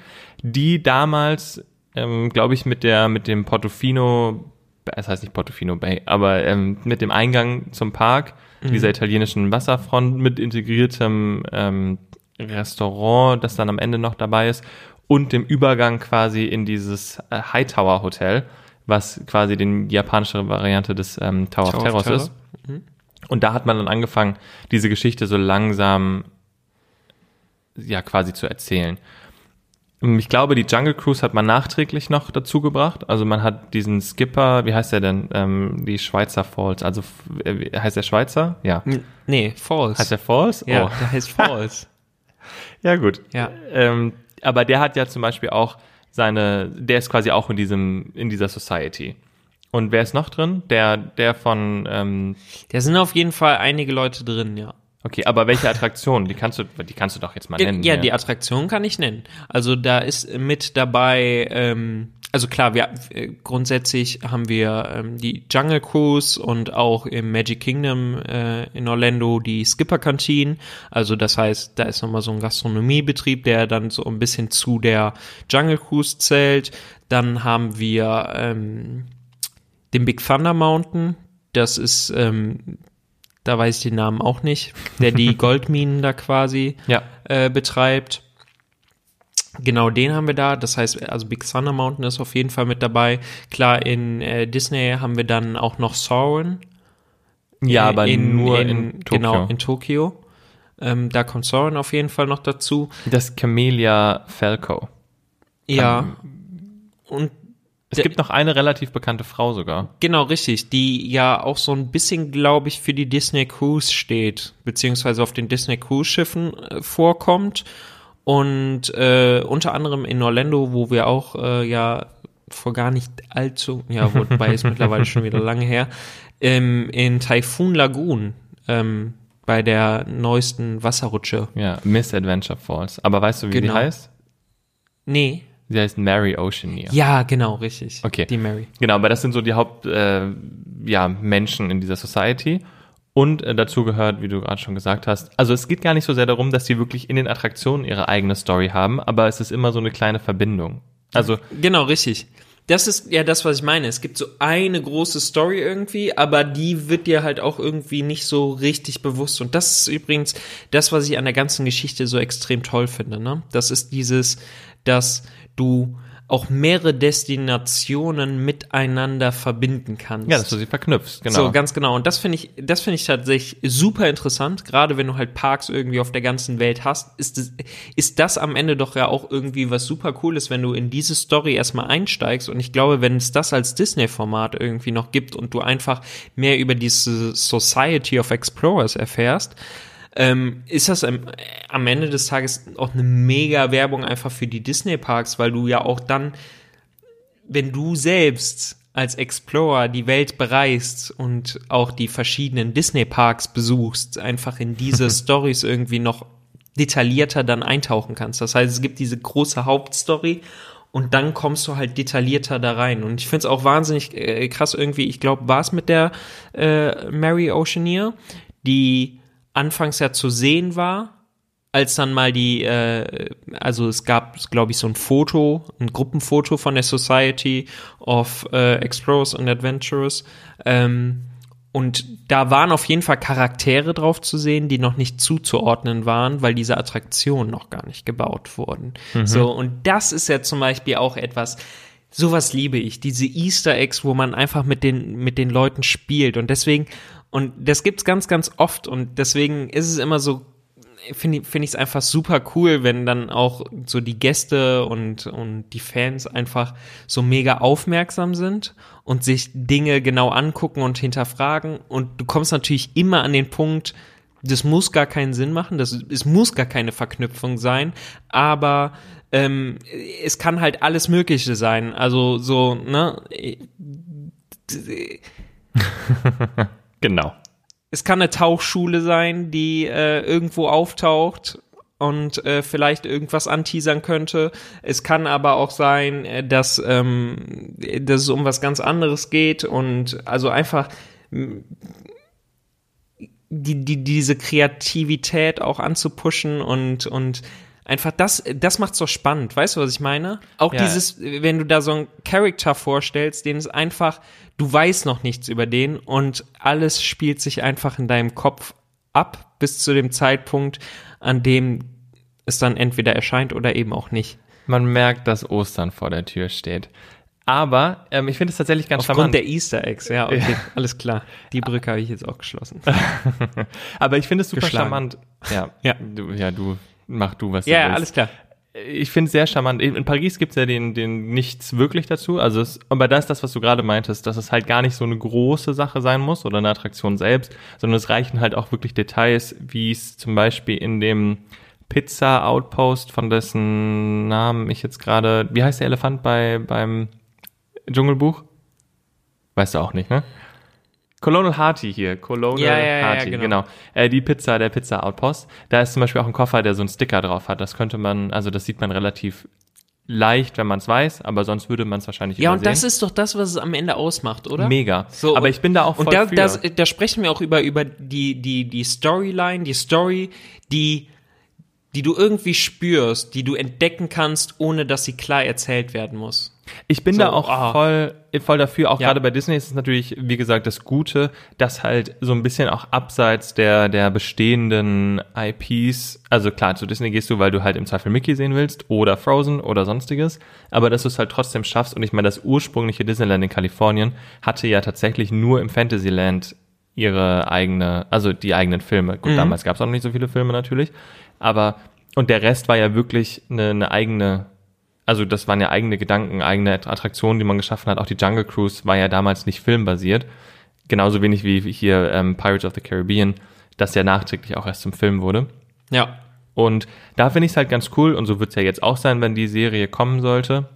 die damals, ähm, glaube ich, mit der mit dem Portofino, es heißt nicht Portofino Bay, aber ähm, mit dem Eingang zum Park dieser italienischen Wasserfront mit integriertem ähm, Restaurant, das dann am Ende noch dabei ist und dem Übergang quasi in dieses äh, Hightower Hotel, was quasi die japanische Variante des ähm, Tower, Tower of Terror ist. Und da hat man dann angefangen, diese Geschichte so langsam ja quasi zu erzählen. Ich glaube, die Jungle Cruise hat man nachträglich noch dazu gebracht. Also man hat diesen Skipper, wie heißt der denn? Ähm, die Schweizer Falls. Also äh, heißt der Schweizer? Ja. N- Nee, Falls. Heißt der Falls? ja, Oh. der heißt Falls. Ja, gut. Ja. Ähm, aber der hat ja zum Beispiel auch seine, der ist quasi auch in diesem, in dieser Society. Und wer ist noch drin? Der, der von, ähm, Da sind auf jeden Fall einige Leute drin, ja. Okay, aber welche Attraktion? Die kannst du, die kannst du doch jetzt mal nennen. ja, die Attraktion kann ich nennen. Also da ist mit dabei, ähm, also klar, wir äh, grundsätzlich haben wir ähm, die Jungle Cruise und auch im Magic Kingdom äh, in Orlando die Skipper Kantine. Also das heißt, da ist nochmal so ein Gastronomiebetrieb, der dann so ein bisschen zu der Jungle Cruise zählt. Dann haben wir ähm, den Big Thunder Mountain. Das ist, ähm, da weiß ich den Namen auch nicht, der die Goldminen da quasi Ja. äh, betreibt. Genau den haben wir da. Das heißt, also Big Thunder Mountain ist auf jeden Fall mit dabei. Klar, in äh, Disney haben wir dann auch noch Soarin'. Ja, aber in, nur in, in, Tokio. Genau, in Tokio. Ähm, da kommt Soarin' auf jeden Fall noch dazu. das Camellia Falco. Ja. Und Es gibt noch eine relativ bekannte Frau sogar. Genau, richtig. Die ja auch so ein bisschen, glaube ich, für die Disney Cruise steht, beziehungsweise auf den Disney Cruise Schiffen äh, vorkommt. Und äh, unter anderem in Orlando, wo wir auch äh, ja vor gar nicht allzu, ja, wobei ist mittlerweile schon wieder lange her, ähm, in Typhoon Lagoon, ähm, bei der neuesten Wasserrutsche. Ja, Miss Adventure Falls. Aber weißt du, wie Genau. die heißt? Nee. Sie heißt Mary Oceaneer. Ja, genau, richtig. Okay. Die Mary. Genau, aber das sind so die Haupt, äh, ja, Menschen in dieser Society. Und äh, dazu gehört, wie du gerade schon gesagt hast, also es geht gar nicht so sehr darum, dass sie wirklich in den Attraktionen ihre eigene Story haben, aber es ist immer so eine kleine Verbindung. Also, Genau, richtig. Das ist ja das, was ich meine. Es gibt so eine große Story irgendwie, aber die wird dir halt auch irgendwie nicht so richtig bewusst. Und das ist übrigens das, was ich an der ganzen Geschichte so extrem toll finde. Ne? Das ist dieses, dass du auch mehrere Destinationen miteinander verbinden kannst. ja, dass du sie verknüpfst, genau. So, ganz genau. Und das finde ich, das finde ich tatsächlich super interessant. Gerade wenn du halt Parks irgendwie auf der ganzen Welt hast, ist das, ist das am Ende doch ja auch irgendwie was super cooles, wenn du in diese Story erstmal einsteigst. Und ich glaube, wenn es das als Disney-Format irgendwie noch gibt und du einfach mehr über diese Society of Explorers erfährst, ähm, ist das am, am Ende des Tages auch eine mega Werbung einfach für die Disney-Parks, weil du ja auch dann wenn du selbst als Explorer die Welt bereist und auch die verschiedenen Disney-Parks besuchst, einfach in diese Stories irgendwie noch detaillierter dann eintauchen kannst. Das heißt, es gibt diese große Hauptstory und dann kommst du halt detaillierter da rein. Und ich finde es auch wahnsinnig äh, krass irgendwie, ich glaube, war es mit der äh, Mary Oceaneer, die anfangs ja zu sehen war, als dann mal die, äh, also es gab, glaube ich, so ein Foto, ein Gruppenfoto von der Society of äh, Explorers and Adventurers. Ähm, und da waren auf jeden Fall Charaktere drauf zu sehen, die noch nicht zuzuordnen waren, weil diese Attraktionen noch gar nicht gebaut wurden. So, und das ist ja zum Beispiel auch etwas, sowas liebe ich, diese Easter Eggs, wo man einfach mit den, mit den Leuten spielt. Und deswegen, und das gibt's ganz, ganz oft. Und deswegen ist es immer so finde finde ich es einfach super cool, wenn dann auch so die Gäste und, und die Fans einfach so mega aufmerksam sind und sich Dinge genau angucken und hinterfragen. Und du kommst natürlich immer an den Punkt, das muss gar keinen Sinn machen, das, es muss gar keine Verknüpfung sein, aber ähm, es kann halt alles Mögliche sein. Also so, ne? genau. es kann eine Tauchschule sein, die äh, irgendwo auftaucht und äh, vielleicht irgendwas anteasern könnte. Es kann aber auch sein, äh, dass, ähm, dass es um was ganz anderes geht und also einfach die, die, diese Kreativität auch anzupushen und, und einfach das, das macht's doch spannend. Weißt du, was ich meine? Auch Ja. dieses, wenn du da so einen Charakter vorstellst, den es einfach, du weißt noch nichts über den und alles spielt sich einfach in deinem Kopf ab bis zu dem Zeitpunkt, an dem es dann entweder erscheint oder eben auch nicht. Man merkt, dass Ostern vor der Tür steht. Aber ähm, ich finde es tatsächlich ganz Aufgrund charmant. der Easter Eggs, ja, okay, alles klar. Die Brücke habe ich jetzt auch geschlossen. Aber ich finde es super Geschlagen. charmant. Ja, Ja. Du, ja, du mach du, was du Ja, willst. alles klar. Ich finde es sehr charmant. In Paris gibt's ja den, den nichts wirklich dazu. Also es, aber da ist das, was du gerade meintest, dass es halt gar nicht so eine große Sache sein muss oder eine Attraktion selbst, sondern es reichen halt auch wirklich Details, wie es zum Beispiel in dem Pizza Outpost, von dessen Namen ich jetzt gerade, wie heißt der Elefant bei beim Dschungelbuch? Weißt du auch nicht, ne? Colonel Harty hier, Colonel Ja, ja, ja, Harty, genau. genau. Äh, die Pizza, der Pizza Outpost. Da ist zum Beispiel auch ein Koffer, der so einen Sticker drauf hat. Das könnte man, also das sieht man relativ leicht, wenn man es weiß, aber sonst würde man es wahrscheinlich Ja, und übersehen. das ist doch das, was es am Ende ausmacht, oder? mega. So, aber und- ich bin da auch voll Und da, das, da sprechen wir auch über, über die, die, die Storyline, die Story, die, die du irgendwie spürst, die du entdecken kannst, ohne dass sie klar erzählt werden muss. Ich bin So, da auch ah. voll, voll dafür. Auch Ja. gerade bei Disney ist es natürlich, wie gesagt, das Gute, dass halt so ein bisschen auch abseits der, der bestehenden IPs, also klar, zu Disney gehst du, weil du halt im Zweifel Mickey sehen willst oder Frozen oder sonstiges, aber dass du es halt trotzdem schaffst und ich meine, das ursprüngliche Disneyland in Kalifornien hatte ja tatsächlich nur im Fantasyland ihre eigene, also die eigenen Filme. Gut, damals gab es auch noch nicht so viele Filme natürlich, aber und der Rest war ja wirklich eine, eine eigene also das waren ja eigene Gedanken, eigene Attraktionen, die man geschaffen hat. Auch die Jungle Cruise war ja damals nicht filmbasiert. Genauso wenig wie hier ähm, Pirates of the Caribbean, das ja nachträglich auch erst zum Film wurde. Ja. Und da finde ich es halt ganz cool, und so wird es ja jetzt auch sein, wenn die Serie kommen sollte,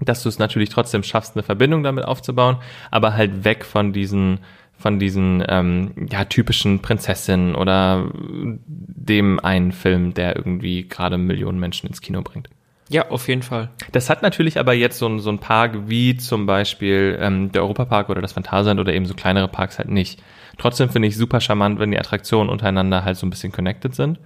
dass du es natürlich trotzdem schaffst, eine Verbindung damit aufzubauen, aber halt weg von diesen, von diesen ähm, ja, typischen Prinzessinnen oder dem einen Film, der irgendwie gerade Millionen Menschen ins Kino bringt. Ja, auf jeden Fall. Das hat natürlich aber jetzt so ein, so ein Park wie zum Beispiel ähm, der Europapark oder das Phantasialand oder eben so kleinere Parks halt nicht. Trotzdem finde ich super charmant, wenn die Attraktionen untereinander halt so ein bisschen connected sind.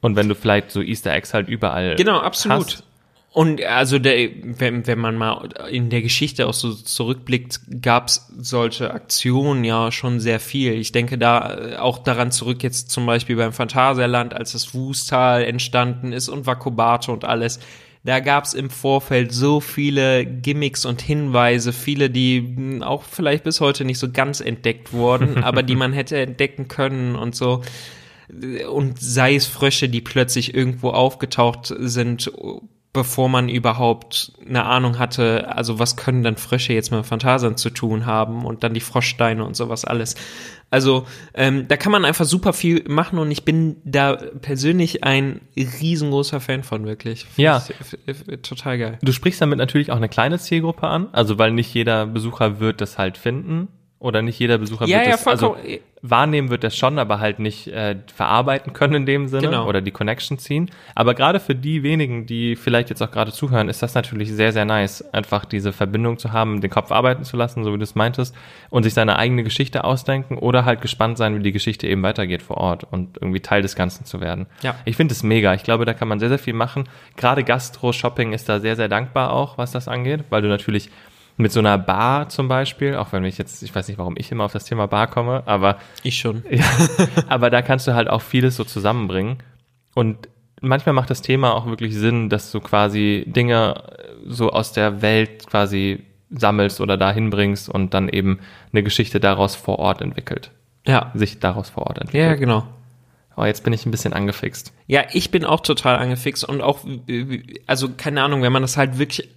Und wenn du vielleicht so Easter Eggs halt überall Genau, absolut. hast. Und also der, wenn, wenn man mal in der Geschichte auch so zurückblickt, gab es solche Aktionen ja schon sehr viel. Ich denke da äh, auch daran zurück jetzt zum Beispiel beim Phantasialand, als das Wustal entstanden ist und Vakobato und alles. Da gab es im Vorfeld so viele Gimmicks und Hinweise, viele, die mh, auch vielleicht bis heute nicht so ganz entdeckt wurden, aber die man hätte entdecken können und so. Und sei es Frösche, die plötzlich irgendwo aufgetaucht sind, bevor man überhaupt eine Ahnung hatte, also was können dann Frösche jetzt mit Phantasien zu tun haben und dann die Froschsteine und sowas alles. Also ähm, da kann man einfach super viel machen und ich bin da persönlich ein riesengroßer Fan von, wirklich. Find Ja. ich, total geil. Du sprichst damit natürlich auch eine kleine Zielgruppe an, also weil nicht jeder Besucher wird das halt finden oder nicht jeder Besucher Ja, wird ja, das, also wahrnehmen wird das schon, aber halt nicht äh, verarbeiten können in dem Sinne Genau. oder die Connection ziehen. Aber gerade für die wenigen, die vielleicht jetzt auch gerade zuhören, ist das natürlich sehr, sehr nice, einfach diese Verbindung zu haben, den Kopf arbeiten zu lassen, so wie du es meintest, und sich seine eigene Geschichte ausdenken oder halt gespannt sein, wie die Geschichte eben weitergeht vor Ort und irgendwie Teil des Ganzen zu werden. Ja. Ich finde es mega. Ich glaube, da kann man sehr, sehr viel machen. Gerade Gastro-Shopping ist da sehr, sehr dankbar auch, was das angeht, weil du natürlich mit so einer Bar zum Beispiel, auch wenn ich jetzt, ich weiß nicht, warum ich immer auf das Thema Bar komme, aber Ich schon. aber da kannst du halt auch vieles so zusammenbringen. Und manchmal macht das Thema auch wirklich Sinn, dass du quasi Dinge äh, so aus der Welt quasi sammelst oder dahin bringst und dann eben eine Geschichte daraus vor Ort entwickelt. Ja. Sich daraus vor Ort Ja, entwickelt. genau. Oh, jetzt bin ich ein bisschen angefixt. Ja, ich bin auch total angefixt und auch, also keine Ahnung, wenn man das halt wirklich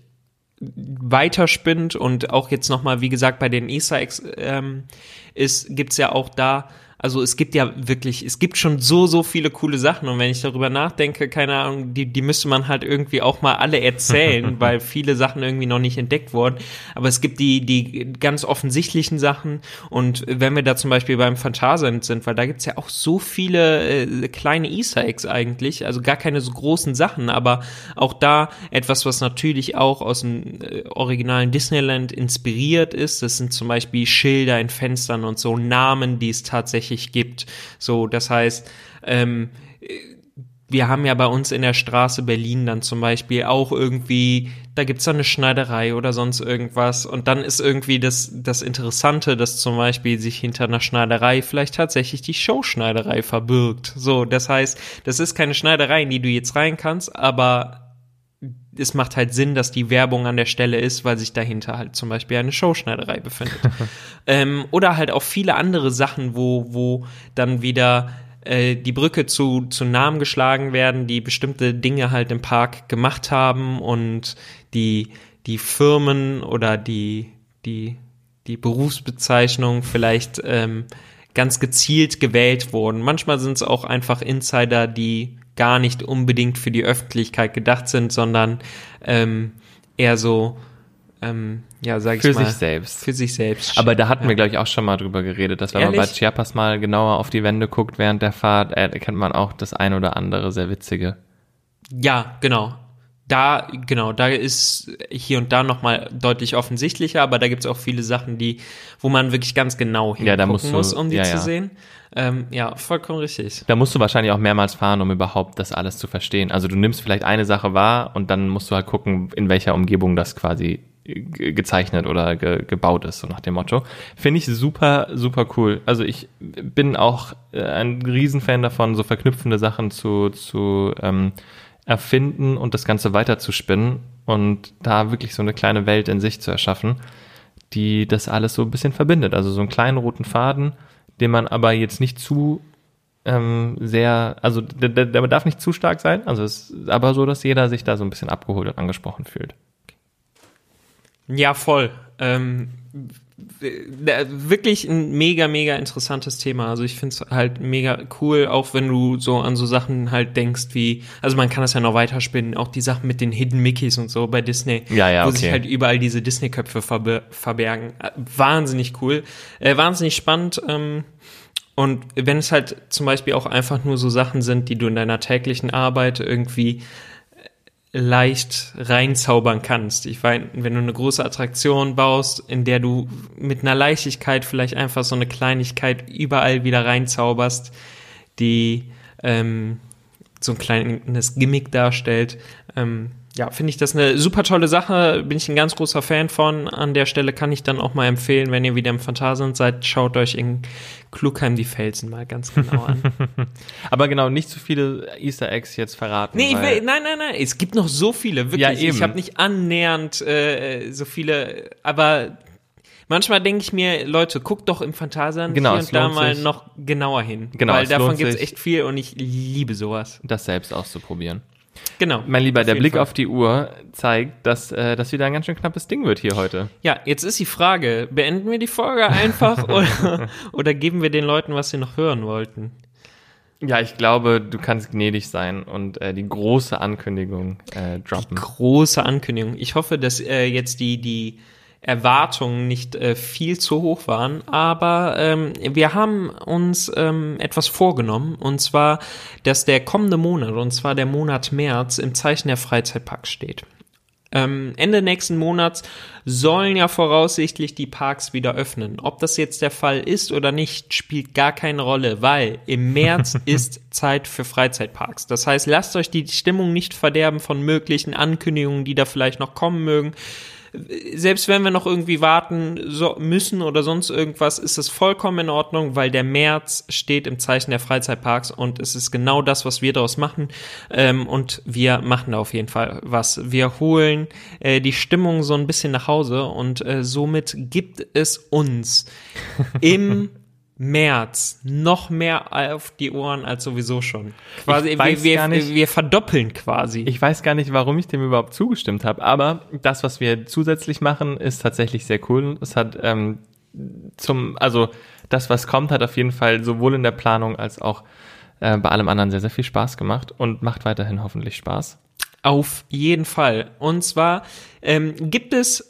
weiterspinnt und auch jetzt nochmal, wie gesagt, bei den Easter Eggs ähm, ist, gibt's ja auch da, also es gibt ja wirklich, es gibt schon so, so viele coole Sachen. Und wenn ich darüber nachdenke, keine Ahnung, die, die müsste man halt irgendwie auch mal alle erzählen, weil viele Sachen irgendwie noch nicht entdeckt wurden, aber es gibt die, die ganz offensichtlichen Sachen. Und wenn wir da zum Beispiel beim Phantasien sind, weil da gibt's ja auch so viele äh, kleine Easter Eggs eigentlich, also gar keine so großen Sachen, aber auch da etwas, was natürlich auch aus dem äh, originalen Disneyland inspiriert ist, das sind zum Beispiel Schilder in Fenstern und so Namen, die es tatsächlich gibt, so, das heißt, ähm, wir haben ja bei uns in der Straße Berlin dann zum Beispiel auch irgendwie, da gibt's dann eine Schneiderei oder sonst irgendwas. Und dann ist irgendwie das, das Interessante, dass zum Beispiel sich hinter einer Schneiderei vielleicht tatsächlich die Showschneiderei verbirgt. So, das heißt, das ist keine Schneiderei, in die du jetzt rein kannst, aber es macht halt Sinn, dass die Werbung an der Stelle ist, weil sich dahinter halt zum Beispiel eine Showschneiderei befindet. ähm, oder halt auch viele andere Sachen, wo, wo dann wieder äh, die Brücke zu, zu Namen geschlagen werden, die bestimmte Dinge halt im Park gemacht haben und die, die Firmen oder die, die, die Berufsbezeichnung vielleicht ähm, ganz gezielt gewählt wurden. Manchmal sind es auch einfach Insider, die gar nicht unbedingt für die Öffentlichkeit gedacht sind, sondern ähm, eher so, ähm, ja, sag ich Für mal. sich selbst. Für sich selbst. Aber da hatten ja. wir, glaube ich, auch schon mal drüber geredet, dass wenn man bei Ehrlich? Chiapas mal genauer auf die Wände guckt während der Fahrt, äh, erkennt man auch das ein oder andere sehr witzige. Ja, genau. Da, genau, da ist hier und da nochmal deutlich offensichtlicher, aber da gibt's auch viele Sachen, die, wo man wirklich ganz genau hingucken Ja, du- muss, um die ja, zu ja. sehen. Ähm, ja, vollkommen richtig. Da musst du wahrscheinlich auch mehrmals fahren, um überhaupt das alles zu verstehen. Also du nimmst vielleicht eine Sache wahr und dann musst du halt gucken, in welcher Umgebung das quasi ge- gezeichnet oder ge gebaut ist, so nach dem Motto. Finde ich super, super cool. Also ich bin auch äh, ein Riesenfan davon, so verknüpfende Sachen zu, zu ähm, erfinden und das Ganze weiter zu spinnen und da wirklich so eine kleine Welt in sich zu erschaffen, die das alles so ein bisschen verbindet. Also so einen kleinen roten Faden, den man aber jetzt nicht zu ähm, sehr, also der, der, der darf nicht zu stark sein, also es ist aber so, dass jeder sich da so ein bisschen abgeholt und angesprochen fühlt. Ja, voll. Ähm, äh, wirklich ein mega, mega interessantes Thema. Also ich finde es halt mega cool, auch wenn du so an so Sachen halt denkst wie, also man kann das ja noch weiterspinnen, auch die Sachen mit den Hidden Mickeys und so bei Disney, Ja, ja, wo okay. sich halt überall diese Disney-Köpfe verbe verbergen. Äh, Wahnsinnig cool, äh, wahnsinnig spannend. Ähm, und wenn es halt zum Beispiel auch einfach nur so Sachen sind, die du in deiner täglichen Arbeit irgendwie leicht reinzaubern kannst. Ich meine, wenn du eine große Attraktion baust, in der du mit einer Leichtigkeit vielleicht einfach so eine Kleinigkeit überall wieder reinzauberst, die ähm, so ein kleines Gimmick darstellt, ähm, ja, finde ich das eine super tolle Sache. Bin ich ein ganz großer Fan von. An der Stelle kann ich dann auch mal empfehlen, wenn ihr wieder im Phantasialand seid, schaut euch in Klugheim die Felsen mal ganz genau an. Aber genau, nicht zu viele Easter Eggs jetzt verraten. Nee, will, nein, nein, nein. Es gibt noch so viele, wirklich. Ja, eben. Ich habe nicht annähernd äh, so viele, aber manchmal denke ich mir, Leute, guckt doch im Phantasialand Genau, hier es und da mal sich. noch genauer hin. Genau, Weil es davon gibt's sich. echt viel und ich liebe sowas. das selbst auszuprobieren. Genau. Mein Lieber, der Blick Fall. auf die Uhr zeigt, dass äh, das wieder ein ganz schön knappes Ding wird hier heute. Ja, jetzt ist die Frage, beenden wir die Folge einfach oder, oder geben wir den Leuten, was sie noch hören wollten? Ja, ich glaube, du kannst gnädig sein und äh, die große Ankündigung äh, droppen. große Ankündigung. Ich hoffe, dass äh, jetzt die, die Erwartungen nicht äh, viel zu hoch waren, aber ähm, wir haben uns ähm, etwas vorgenommen und zwar, dass der kommende Monat, und zwar der Monat März, im Zeichen der Freizeitparks steht. Ähm, Ende nächsten Monats sollen ja voraussichtlich die Parks wieder öffnen. Ob das jetzt der Fall ist oder nicht, spielt gar keine Rolle, weil im März ist Zeit für Freizeitparks. Das heißt, lasst euch die Stimmung nicht verderben von möglichen Ankündigungen, die da vielleicht noch kommen mögen selbst wenn wir noch irgendwie warten so, müssen oder sonst irgendwas, ist es vollkommen in Ordnung, weil der März steht im Zeichen der Freizeitparks und es ist genau das, was wir daraus machen. Ähm, und wir machen da auf jeden Fall was. Wir holen äh, die Stimmung so ein bisschen nach Hause und äh, somit gibt es uns im März noch mehr auf die Ohren als sowieso schon. Quasi, Ich weiß wir, gar wir, nicht- wir verdoppeln quasi. Ich weiß gar nicht, warum ich dem überhaupt zugestimmt habe, aber das, was wir zusätzlich machen, ist tatsächlich sehr cool. Es hat ähm, zum, also das, was kommt, hat auf jeden Fall sowohl in der Planung als auch äh, bei allem anderen sehr, sehr viel Spaß gemacht und macht weiterhin hoffentlich Spaß. Auf jeden Fall. Und zwar ähm, gibt es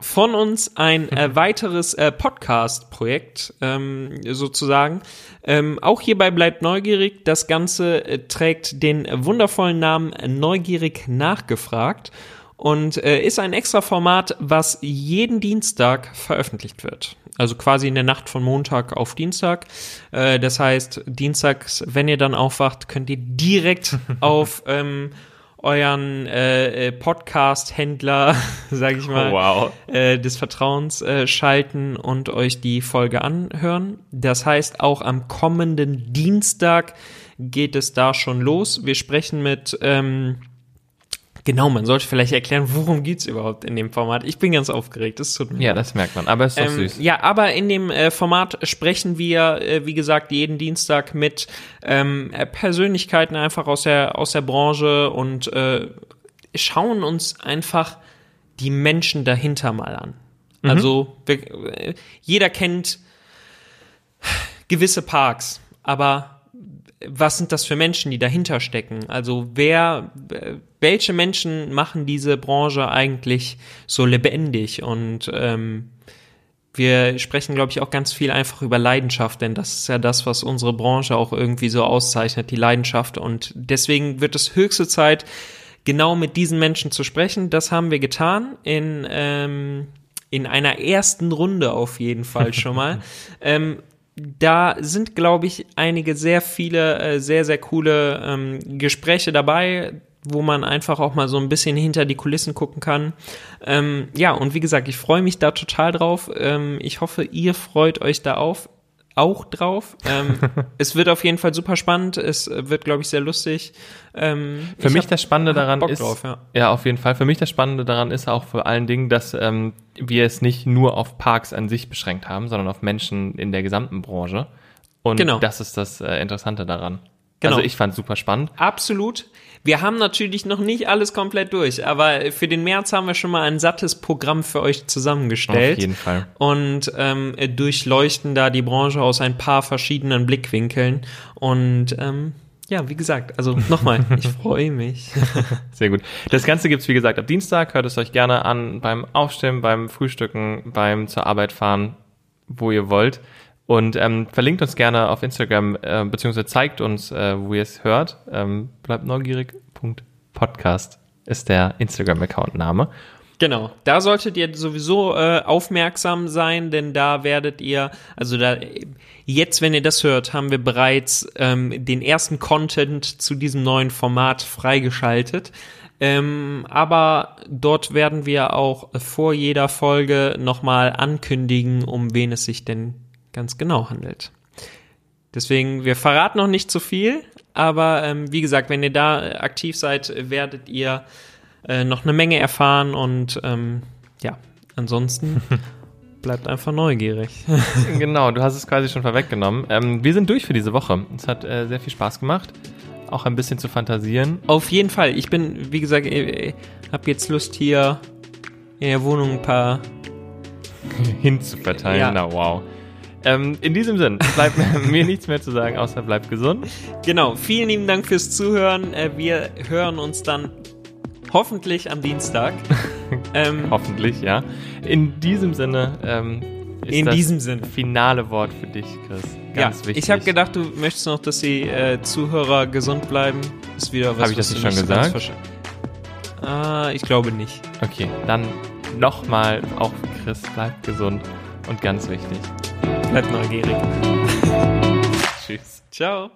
von uns ein äh, weiteres äh, Podcast-Projekt ähm, sozusagen. Ähm, auch hierbei bleibt neugierig. Das Ganze äh, trägt den wundervollen Namen Neugierig nachgefragt. und äh, ist ein extra Format, was jeden Dienstag veröffentlicht wird. Also quasi in der Nacht von Montag auf Dienstag. Äh, das heißt, dienstags, wenn ihr dann aufwacht, könnt ihr direkt auf ähm, euren äh, äh, Podcast-Händler, sage ich mal, Oh, wow. äh, des Vertrauens äh, schalten und euch die Folge anhören. Das heißt, auch am kommenden Dienstag geht es da schon los. Wir sprechen mit, ähm, genau, man sollte vielleicht erklären, worum geht's überhaupt in dem Format. Ich bin ganz aufgeregt, das tut mir Ja, das merkt man. Aber ist doch Ähm, süß. ja, aber in dem äh, Format sprechen wir, äh, wie gesagt, jeden Dienstag mit ähm, äh, Persönlichkeiten einfach aus der, aus der Branche und äh, schauen uns einfach die Menschen dahinter mal an. Also wir, äh, jeder kennt gewisse Parks, aber was sind das für Menschen, die dahinter stecken? Also wer, welche Menschen machen diese Branche eigentlich so lebendig? Und ähm, wir sprechen, glaube ich, auch ganz viel einfach über Leidenschaft, denn das ist ja das, was unsere Branche auch irgendwie so auszeichnet, die Leidenschaft. Und deswegen wird es höchste Zeit, genau mit diesen Menschen zu sprechen. Das haben wir getan in, ähm, in einer ersten Runde auf jeden Fall schon mal. ähm, da sind, glaube ich, einige sehr viele, äh, sehr, sehr coole ähm, Gespräche dabei, wo man einfach auch mal so ein bisschen hinter die Kulissen gucken kann. Ähm, ja, und wie gesagt, ich freue mich da total drauf. Ähm, ich hoffe, ihr freut euch da auf. Auch drauf. Ähm, es wird auf jeden Fall super spannend. Es wird, glaube ich, sehr lustig. Ähm, Für ich mich hab- das Spannende daran Bock ist, drauf, ja. ja. auf jeden Fall. Für mich das Spannende daran ist auch vor allen Dingen, dass ähm, wir es nicht nur auf Parks an sich beschränkt haben, sondern auf Menschen in der gesamten Branche. Und Genau. das ist das äh, Interessante daran. Genau. Also ich fand super spannend. Absolut. Wir haben natürlich noch nicht alles komplett durch, aber für den März haben wir schon mal ein sattes Programm für euch zusammengestellt. Auf jeden Fall. Und ähm, durchleuchten da die Branche aus ein paar verschiedenen Blickwinkeln. Und ähm, ja, wie gesagt, also nochmal, ich freue mich. Sehr gut. Das Ganze gibt's wie gesagt, ab Dienstag. Hört es euch gerne an beim Aufstehen, beim Frühstücken, beim zur Arbeit fahren, wo ihr wollt. Und ähm, verlinkt uns gerne auf Instagram, äh, beziehungsweise zeigt uns, äh, wo ihr es hört. Ähm, bleibt neugierig.podcast ist der Instagram-Account-Name. Genau, da solltet ihr sowieso äh, aufmerksam sein, denn da werdet ihr, also da jetzt, wenn ihr das hört, haben wir bereits ähm, den ersten Content zu diesem neuen Format freigeschaltet. Ähm, aber dort werden wir auch vor jeder Folge nochmal ankündigen, um wen es sich denn ganz genau handelt. Deswegen, wir verraten noch nicht zu viel, aber ähm, wie gesagt, wenn ihr da äh, aktiv seid, werdet ihr äh, noch eine Menge erfahren und ähm, ja, ansonsten bleibt einfach neugierig. genau, du hast es quasi schon vorweggenommen. Ähm, wir sind durch für diese Woche. Es hat äh, sehr viel Spaß gemacht. Auch ein bisschen zu fantasieren. Auf jeden Fall, ich bin, wie gesagt, ich, ich habe jetzt Lust hier in der Wohnung ein paar. hinzuverteilen. Ja. Na wow. Ähm, in diesem Sinn, bleibt mir nichts mehr zu sagen, außer bleibt gesund. Genau, vielen lieben Dank fürs Zuhören. Äh, wir hören uns dann hoffentlich am Dienstag. ähm, Hoffentlich, ja. In diesem Sinne ähm, ist in das diesem Sinne. finale Wort für dich, Chris. Ja, Ganz wichtig. ich habe gedacht, du möchtest noch, dass die äh, Zuhörer gesund bleiben. Ist wieder was. Hab ich das nicht schon gesagt? Ah, ich glaube nicht. Okay, dann nochmal auch Chris, bleibt gesund und ganz wichtig. Bleib neugierig. Tschüss. Ciao.